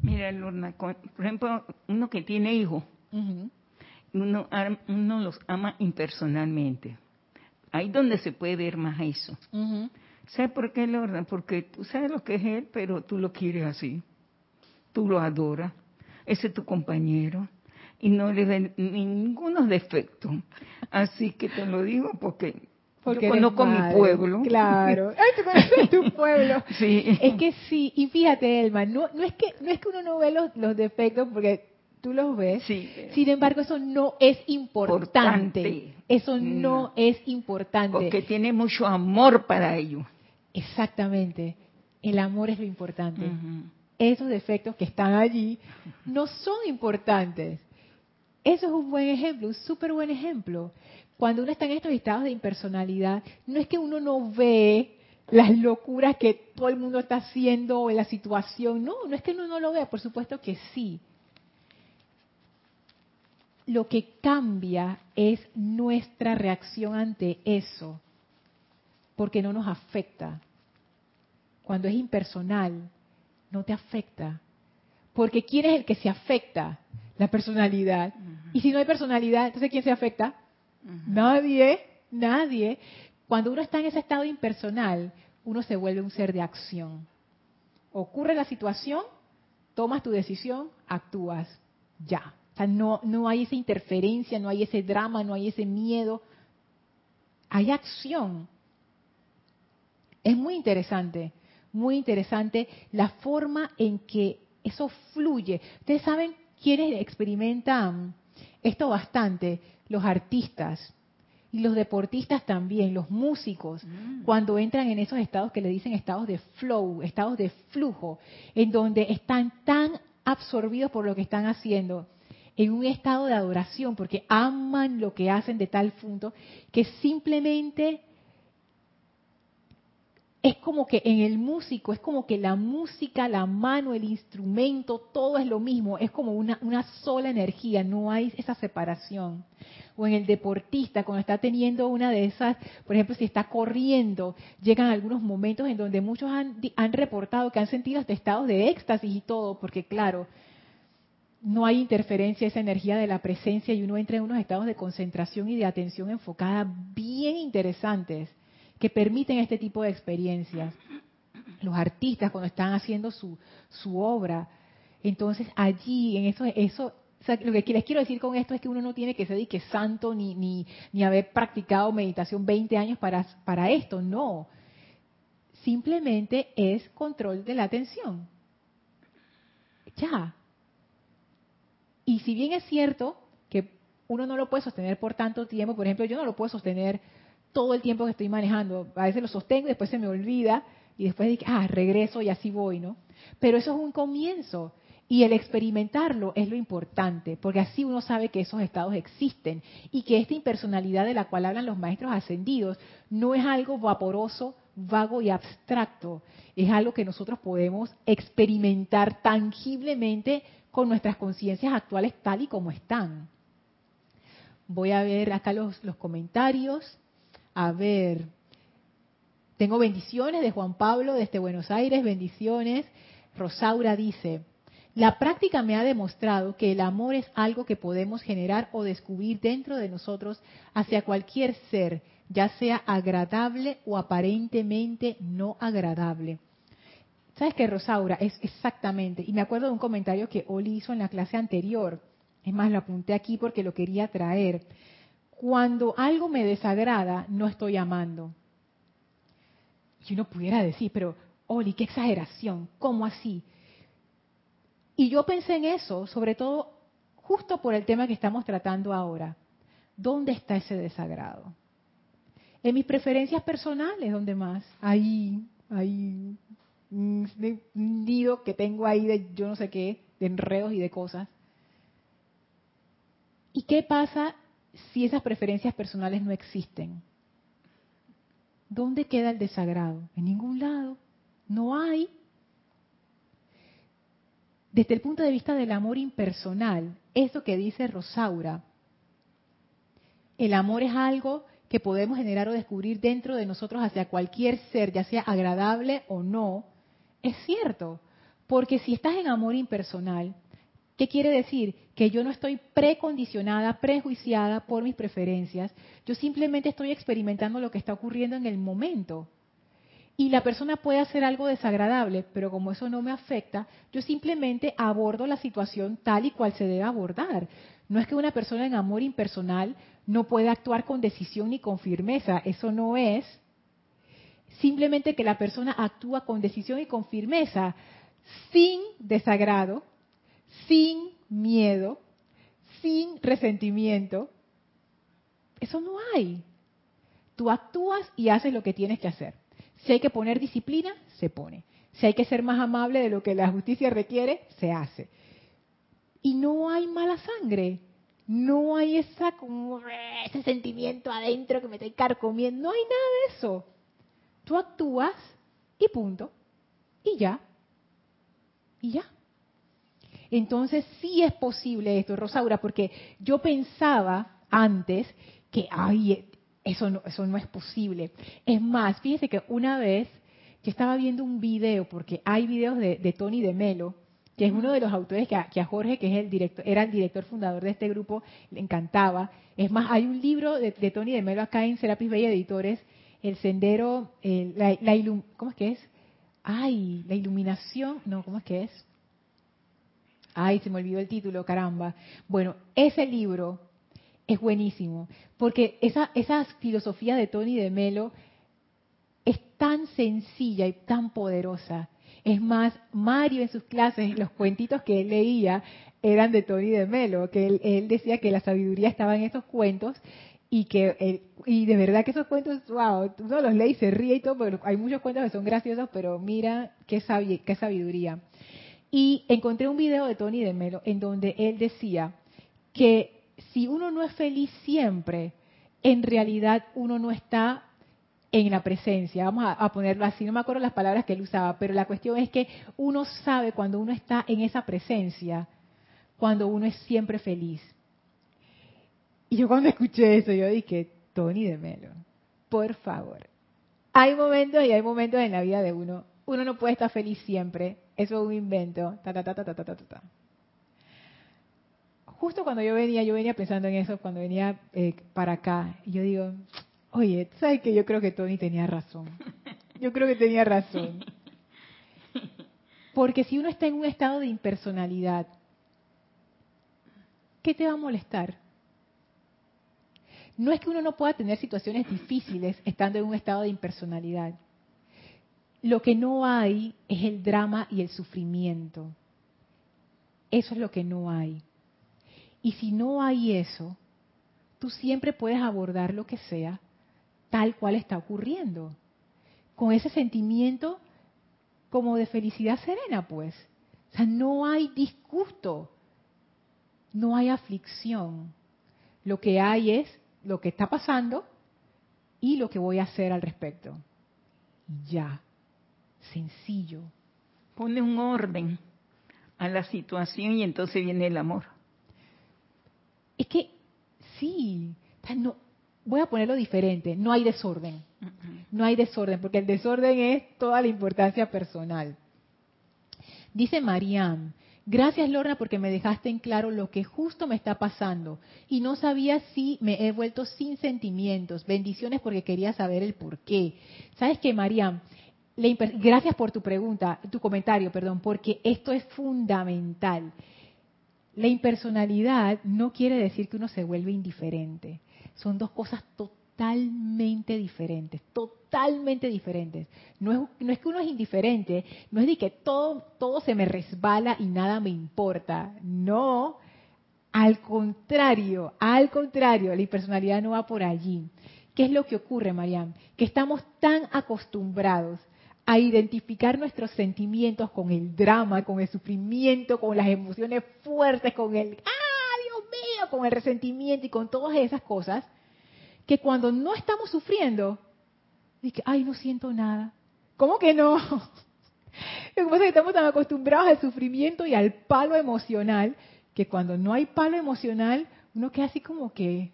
Mira, Lorna, por ejemplo, uno que tiene hijos, uno, uno los ama impersonalmente. Ahí donde se puede ver más eso. ¿Sabes por qué, Lorna? Porque tú sabes lo que es él, pero tú lo quieres así. Tú lo adoras. ese es tu compañero y no le ven ningunos defectos. Así que te lo digo porque, porque yo conozco mi pueblo. Claro. *laughs* Ay, tú conoces tu pueblo. sí. Es que sí, y fíjate, Elma, no, no, es, que, no es que uno no ve los, los defectos porque tú los ves. Sí. Sin embargo, eso no es importante. Eso no, es importante. Porque tiene mucho amor para ello. Exactamente. El amor es lo importante. Esos defectos que están allí no son importantes. Eso es un buen ejemplo, un súper buen ejemplo. Cuando uno está en estos estados de impersonalidad, no es que uno no ve las locuras que todo el mundo está haciendo en la situación, no, no es que uno no lo vea, por supuesto que sí. Lo que cambia es nuestra reacción ante eso, porque no nos afecta. Cuando es impersonal, no te afecta. Porque ¿quién es el que se afecta? La personalidad. Y si no hay personalidad, entonces ¿quién se afecta? Nadie, nadie. Cuando uno está en ese estado impersonal, uno se vuelve un ser de acción. Ocurre la situación, tomas tu decisión, actúas. Ya. O sea, no, no hay esa interferencia, no hay ese drama, no hay ese miedo. Hay acción. Es muy interesante, muy interesante la forma en que eso fluye. Ustedes saben quiénes experimentan esto bastante, los artistas y los deportistas también, los músicos, mm. cuando entran en esos estados que le dicen estados de flow, estados de flujo, en donde están tan absorbidos por lo que están haciendo, en un estado de adoración, porque aman lo que hacen de tal punto que simplemente es como que en el músico, es como que la música, la mano, el instrumento, todo es lo mismo, es como una, sola energía, no hay esa separación. O en el deportista, cuando está teniendo una de esas, por ejemplo, si está corriendo, llegan algunos momentos en donde muchos han, han reportado que han sentido hasta estados de éxtasis y todo, porque claro, no hay interferencia, esa energía de la presencia y uno entra en unos estados de concentración y de atención enfocada bien interesantes que permiten este tipo de experiencias. Los artistas cuando están haciendo su, su obra, entonces allí, en eso, eso lo que les quiero decir con esto es que uno no tiene que ser que santo ni, ni, ni haber practicado meditación 20 años para, para esto, no. Simplemente es control de la atención. Ya. Y si bien es cierto que uno no lo puede sostener por tanto tiempo, por ejemplo, yo no lo puedo sostener todo el tiempo que estoy manejando. A veces lo sostengo después se me olvida y después digo, ah, regreso y así voy, ¿no? Pero eso es un comienzo. Y el experimentarlo es lo importante, porque así uno sabe que esos estados existen y que esta impersonalidad de la cual hablan los maestros ascendidos no es algo vaporoso, vago y abstracto, es algo que nosotros podemos experimentar tangiblemente con nuestras conciencias actuales tal y como están. Voy a ver acá los, los comentarios. A ver, tengo bendiciones de Juan Pablo desde Buenos Aires, bendiciones. Rosaura dice, la práctica me ha demostrado que el amor es algo que podemos generar o descubrir dentro de nosotros hacia cualquier ser, ya sea agradable o aparentemente no agradable. ¿Sabes qué, Rosaura? Es exactamente. Y me acuerdo de un comentario que Oli hizo en la clase anterior. Es más, lo apunté aquí porque lo quería traer cuando algo me desagrada, no estoy amando. Y uno pudiera decir, pero, Oli, qué exageración, ¿cómo así? Y yo pensé en eso, sobre todo justo por el tema que estamos tratando ahora. ¿Dónde está ese desagrado? En mis preferencias personales, ¿dónde más? Ahí, ahí, un nido que tengo ahí de yo no sé qué, de enredos y de cosas. ¿Y qué pasa si esas preferencias personales no existen? ¿Dónde queda el desagrado? En ningún lado. No hay. Desde el punto de vista del amor impersonal, eso que dice Rosaura, el amor es algo que podemos generar o descubrir dentro de nosotros hacia cualquier ser, ya sea agradable o no, es cierto. Porque si estás en amor impersonal, ¿Qué quiere decir? Que yo no estoy precondicionada, prejuiciada por mis preferencias. Yo simplemente estoy experimentando lo que está ocurriendo en el momento. y la persona puede hacer algo desagradable, pero como eso no me afecta, yo simplemente abordo la situación tal y cual se debe abordar. No es que una persona en amor impersonal no pueda actuar con decisión ni con firmeza, eso no es. Simplemente que la persona actúa con decisión y con firmeza, sin desagrado, sin miedo, sin resentimiento. Eso no hay. Tú actúas y haces lo que tienes que hacer. Si hay que poner disciplina, se pone. Si hay que ser más amable de lo que la justicia requiere, se hace. Y no hay mala sangre. No hay como ese sentimiento adentro que me está carcomiendo. No hay nada de eso. Tú actúas y punto. Y ya. Y ya. Entonces sí es posible esto, Rosaura, porque yo pensaba antes que, ay, eso no, eso no es posible. Es más, fíjese que una vez yo estaba viendo un video, porque hay videos de, Tony de Melo, que es uno de los autores que a, Jorge, que es el director, era el director fundador de este grupo, le encantaba. Es más, hay un libro de, Tony de Melo acá en Serapis Bella Editores, El Sendero, la, ¿cómo es que es? Ay, la iluminación, no, ¿cómo es que es? Ay, se me olvidó el título, caramba. Bueno, ese libro es buenísimo, porque esa, esa filosofía de Tony de Melo es tan sencilla y tan poderosa. Es más, Mario en sus clases, los cuentitos que él leía eran de Tony de Melo, que él, decía que la sabiduría estaba en esos cuentos y que y de verdad que esos cuentos, wow, uno los lee y se ríe y todo, pero hay muchos cuentos que son graciosos, pero mira qué, qué sabiduría. Y encontré un video de Tony de Melo en donde él decía que si uno no es feliz siempre, en realidad uno no está en la presencia. Vamos a, ponerlo así, no me acuerdo las palabras que él usaba, pero la cuestión es que uno sabe cuando uno está en esa presencia, cuando uno es siempre feliz. Y yo cuando escuché eso, yo dije, Tony de Melo, por favor. Hay momentos y hay momentos en la vida de uno. Uno no puede estar feliz siempre. Eso es un invento. Ta, ta, ta, ta, ta, ta, ta justo cuando yo venía, yo venía pensando en eso cuando venía eh, para acá. Y yo digo, oye, ¿sabes que Yo creo que Tony tenía razón. Yo creo que tenía razón. Porque si uno está en un estado de impersonalidad, ¿qué te va a molestar? No es que uno no pueda tener situaciones difíciles estando en un estado de impersonalidad. Lo que no hay es el drama y el sufrimiento. Eso es lo que no hay. Y si no hay eso, tú siempre puedes abordar lo que sea tal cual está ocurriendo, con ese sentimiento como de felicidad serena, pues. O sea, no hay disgusto, no hay aflicción. Lo que hay es lo que está pasando y lo que voy a hacer al respecto. Ya, sencillo. Pone un orden a la situación y entonces viene el amor. Es que sí, no, voy a ponerlo diferente, no hay desorden. No hay desorden, porque el desorden es toda la importancia personal. Dice Mariam, gracias Lorna porque me dejaste en claro lo que justo me está pasando y no sabía si me he vuelto sin sentimientos. Bendiciones porque quería saber el por qué. ¿Sabes qué, Mariam? Gracias por tu pregunta, tu comentario, perdón, porque esto es fundamental. La impersonalidad no quiere decir que uno se vuelve indiferente. Son dos cosas totalmente diferentes, totalmente diferentes. No es, no es que uno es indiferente, no es de que todo, todo se me resbala y nada me importa. No, al contrario, al contrario, la impersonalidad no va por allí. ¿Qué es lo que ocurre, Mariam? Que estamos tan acostumbrados a identificar nuestros sentimientos con el drama, con el sufrimiento, con las emociones fuertes, con el, ah, Dios mío, con el resentimiento y con todas esas cosas, que cuando no estamos sufriendo, dice, ay, no siento nada. ¿Cómo que no? *laughs* Lo que pasa es que estamos tan acostumbrados al sufrimiento y al palo emocional, que cuando no hay palo emocional, uno queda así como que,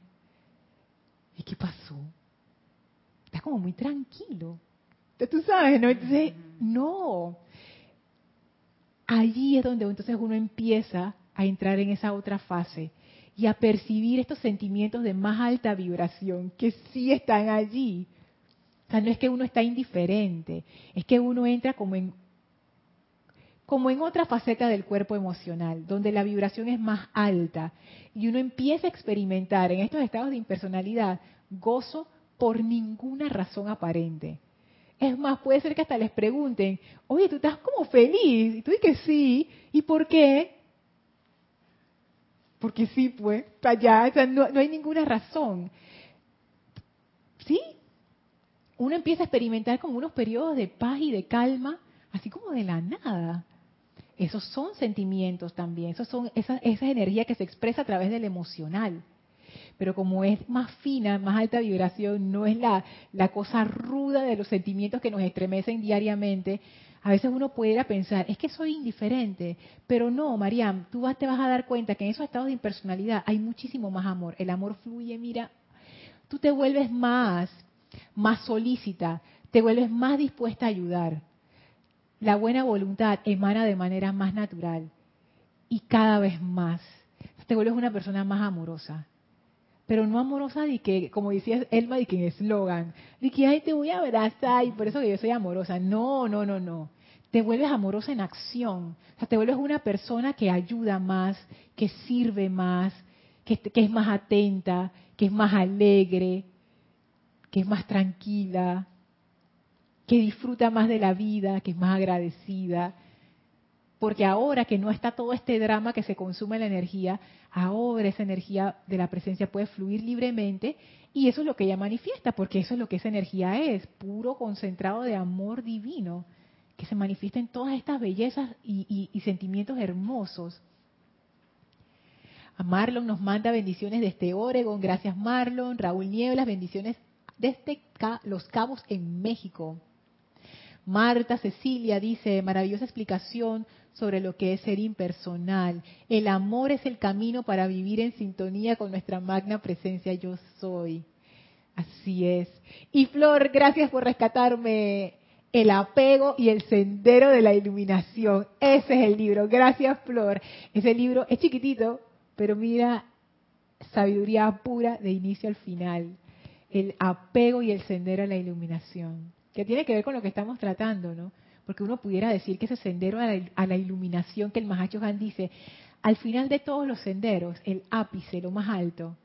¿y qué pasó? Está como muy tranquilo. Tú sabes, ¿no? Entonces, no. Allí es donde entonces uno empieza a entrar en esa otra fase y a percibir estos sentimientos de más alta vibración que sí están allí. O sea, no es que uno está indiferente, es que uno entra como en como en otra faceta del cuerpo emocional, donde la vibración es más alta y uno empieza a experimentar en estos estados de impersonalidad gozo por ninguna razón aparente. Es más, puede ser que hasta les pregunten, oye, tú estás como feliz, y tú dices que sí, ¿y por qué? Porque sí, pues, allá, o sea, no, no hay ninguna razón. ¿Sí? Uno empieza a experimentar como unos periodos de paz y de calma, así como de la nada. Esos son sentimientos también, esos son esa, esa energía que se expresa a través del emocional. Pero como es más fina, más alta vibración, no es la, la cosa ruda de los sentimientos que nos estremecen diariamente, a veces uno puede pensar, es que soy indiferente, pero no, Mariam, tú te vas a dar cuenta que en esos estados de impersonalidad hay muchísimo más amor. El amor fluye, mira, tú te vuelves más, más solícita, te vuelves más dispuesta a ayudar la buena voluntad emana de manera más natural y cada vez más. Te vuelves una persona más amorosa. Pero no amorosa de que, como decía Elma, de que en eslogan, de que, ay, te voy a abrazar y por eso que yo soy amorosa. No, no, no, no. Te vuelves amorosa en acción. O sea, te vuelves una persona que ayuda más, que sirve más, que, que es más atenta, que es más alegre, que es más tranquila, que disfruta más de la vida, que es más agradecida, porque ahora que no está todo este drama que se consume la energía, ahora esa energía de la presencia puede fluir libremente y eso es lo que ella manifiesta, porque eso es lo que esa energía es, puro concentrado de amor divino, que se manifiesta en todas estas bellezas y, sentimientos hermosos. A Marlon nos manda bendiciones desde Oregon, gracias Marlon. Raúl Nieblas, bendiciones desde Los Cabos en México. Marta Cecilia dice, maravillosa explicación sobre lo que es ser impersonal. El amor es el camino para vivir en sintonía con nuestra magna presencia yo soy. Así es. Y Flor, gracias por rescatarme el apego y el sendero de la iluminación. Ese es el libro. Gracias, Flor. Ese libro es chiquitito, pero mira, sabiduría pura de inicio al final. El apego y el sendero a la iluminación que tiene que ver con lo que estamos tratando, ¿no? Porque uno pudiera decir que ese sendero a la, iluminación que el Mahacho Han dice, al final de todos los senderos, el ápice, lo más alto,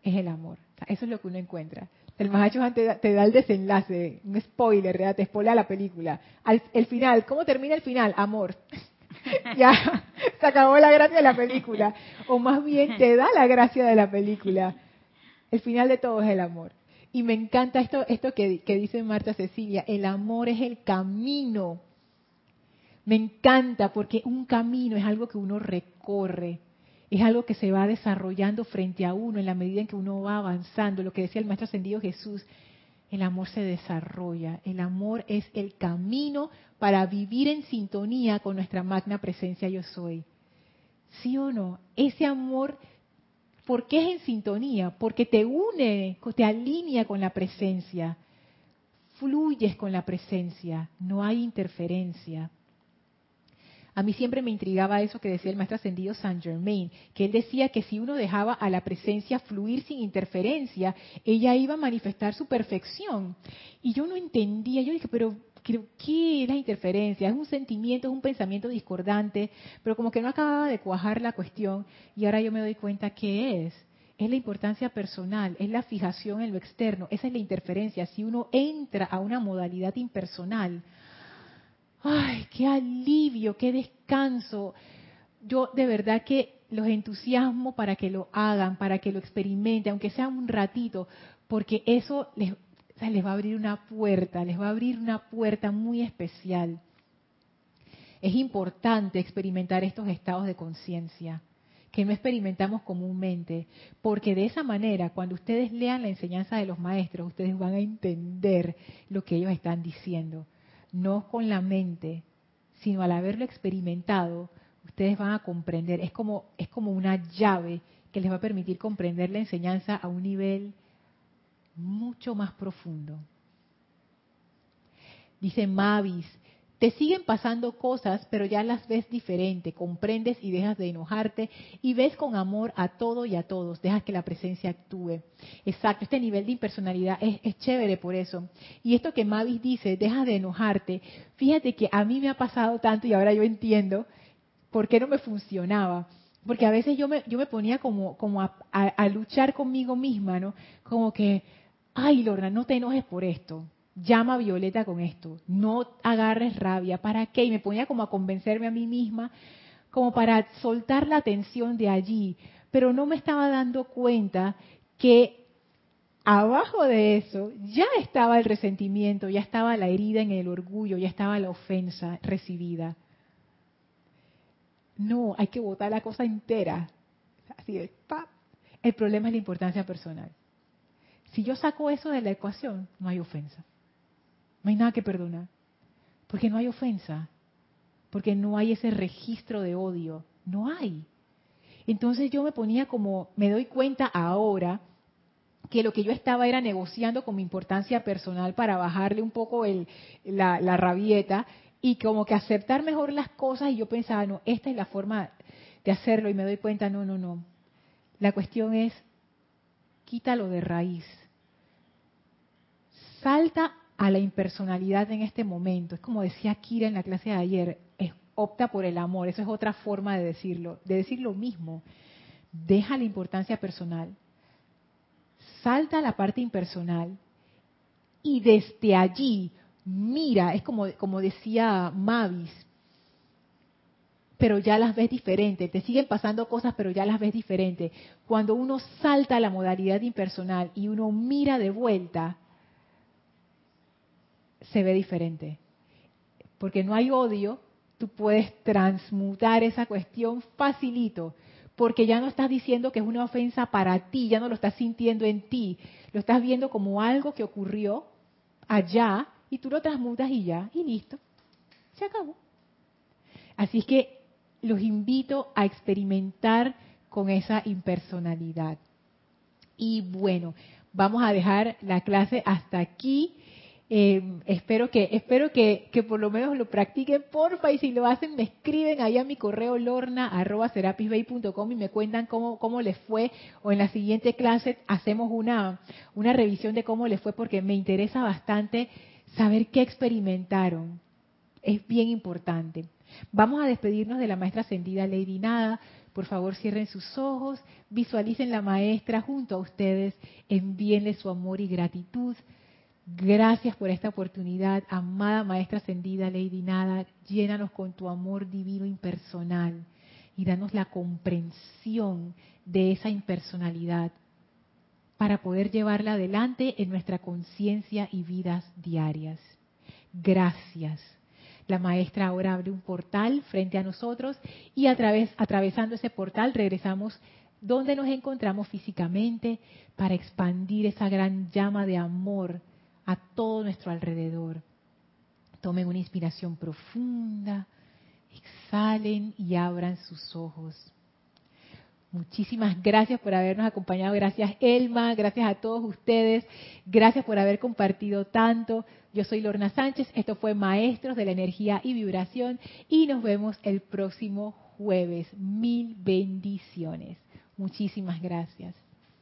es el amor. eso es lo que uno encuentra. El Mahacho Han te da, el desenlace, un spoiler, ¿verdad? te spoilea la película. Al, el final, ¿cómo termina el final? Amor. *laughs* ya, se acabó la gracia de la película. O más bien te da la gracia de la película. El final de todo es el amor. Y me encanta esto, esto que, dice Marta Cecilia, el amor es el camino. Me encanta porque un camino es algo que uno recorre, es algo que se va desarrollando frente a uno en la medida en que uno va avanzando. Lo que decía el Maestro Ascendido Jesús, el amor se desarrolla, el amor es el camino para vivir en sintonía con nuestra magna presencia yo soy. ¿Sí o no? Ese amor ¿Por qué es en sintonía? Porque te une, te alinea con la presencia, fluyes con la presencia, no hay interferencia. A mí siempre me intrigaba eso que decía el maestro ascendido Saint Germain, que él decía que si uno dejaba a la presencia fluir sin interferencia, ella iba a manifestar su perfección. Y yo no entendía, yo dije, pero ¿qué es la interferencia? Es un sentimiento, es un pensamiento discordante, pero como que no acababa de cuajar la cuestión y ahora yo me doy cuenta que es. Es la importancia personal, es la fijación en lo externo, esa es la interferencia. Si uno entra a una modalidad impersonal, ¡ay, qué alivio, qué descanso! Yo de verdad que los entusiasmo para que lo hagan, para que lo experimenten, aunque sea un ratito, porque eso les, les va a abrir una puerta, les va a abrir una puerta muy especial. Es importante experimentar estos estados de conciencia que no experimentamos comúnmente, porque de esa manera, cuando ustedes lean la enseñanza de los maestros, ustedes van a entender lo que ellos están diciendo, no con la mente, sino al haberlo experimentado, ustedes van a comprender, es como es como una llave que les va a permitir comprender la enseñanza a un nivel mucho más profundo. Dice Mavis, te siguen pasando cosas, pero ya las ves diferente, comprendes y dejas de enojarte y ves con amor a todo y a todos, dejas que la presencia actúe. Exacto, este nivel de impersonalidad es, chévere por eso. Y esto que Mavis dice, deja de enojarte, fíjate que a mí me ha pasado tanto y ahora yo entiendo por qué no me funcionaba. Porque a veces yo me, yo me ponía como, como a, a luchar conmigo misma, ¿no? Como que, ay, Lorna, no te enojes por esto llama a Violeta con esto, no agarres rabia, ¿para qué? Y me ponía como a convencerme a mí misma, como para soltar la tensión de allí, pero no me estaba dando cuenta que abajo de eso ya estaba el resentimiento, ya estaba la herida en el orgullo, ya estaba la ofensa recibida. No, hay que votar la cosa entera. Así es, El problema es la importancia personal. Si yo saco eso de la ecuación, no hay ofensa. No hay nada que perdonar. Porque no hay ofensa. Porque no hay ese registro de odio. No hay. Entonces yo me ponía como, me doy cuenta ahora que lo que yo estaba era negociando con mi importancia personal para bajarle un poco el, la, la rabieta y como que aceptar mejor las cosas y yo pensaba, no, esta es la forma de hacerlo y me doy cuenta, no, no, no. La cuestión es, quítalo de raíz. Salta a la impersonalidad en este momento. Es como decía Kira en la clase de ayer, opta por el amor. Eso es otra forma de decirlo, de decir lo mismo. Deja la importancia personal, salta a la parte impersonal y desde allí mira, es como, como decía Mavis, pero ya las ves diferente, te siguen pasando cosas, pero ya las ves diferente. Cuando uno salta a la modalidad impersonal y uno mira de vuelta, se ve diferente. Porque no hay odio, tú puedes transmutar esa cuestión facilito, porque ya no estás diciendo que es una ofensa para ti, ya no lo estás sintiendo en ti, lo estás viendo como algo que ocurrió allá y tú lo transmutas y ya, y listo, se acabó. Así es que los invito a experimentar con esa impersonalidad. Y bueno, vamos a dejar la clase hasta aquí. Eh, espero que espero que, que, por lo menos lo practiquen, porfa, y si lo hacen me escriben ahí a mi correo lorna.serapisbay.com y me cuentan cómo, cómo les fue, o en la siguiente clase hacemos una, una revisión de cómo les fue, porque me interesa bastante saber qué experimentaron. Es bien importante. Vamos a despedirnos de la maestra ascendida Lady Nada. Por favor, cierren sus ojos, visualicen la maestra junto a ustedes, envíenle su amor y gratitud. Gracias por esta oportunidad, amada Maestra Ascendida Lady Nada. Llénanos con tu amor divino impersonal y danos la comprensión de esa impersonalidad para poder llevarla adelante en nuestra conciencia y vidas diarias. Gracias. La maestra ahora abre un portal frente a nosotros y a través, atravesando ese portal regresamos donde nos encontramos físicamente para expandir esa gran llama de amor a todo nuestro alrededor. Tomen una inspiración profunda, exhalen y abran sus ojos. Muchísimas gracias por habernos acompañado. Gracias Elma, gracias a todos ustedes. Gracias por haber compartido tanto. Yo soy Lorna Sánchez. Esto fue Maestros de la Energía y Vibración y nos vemos el próximo jueves. Mil bendiciones. Muchísimas gracias.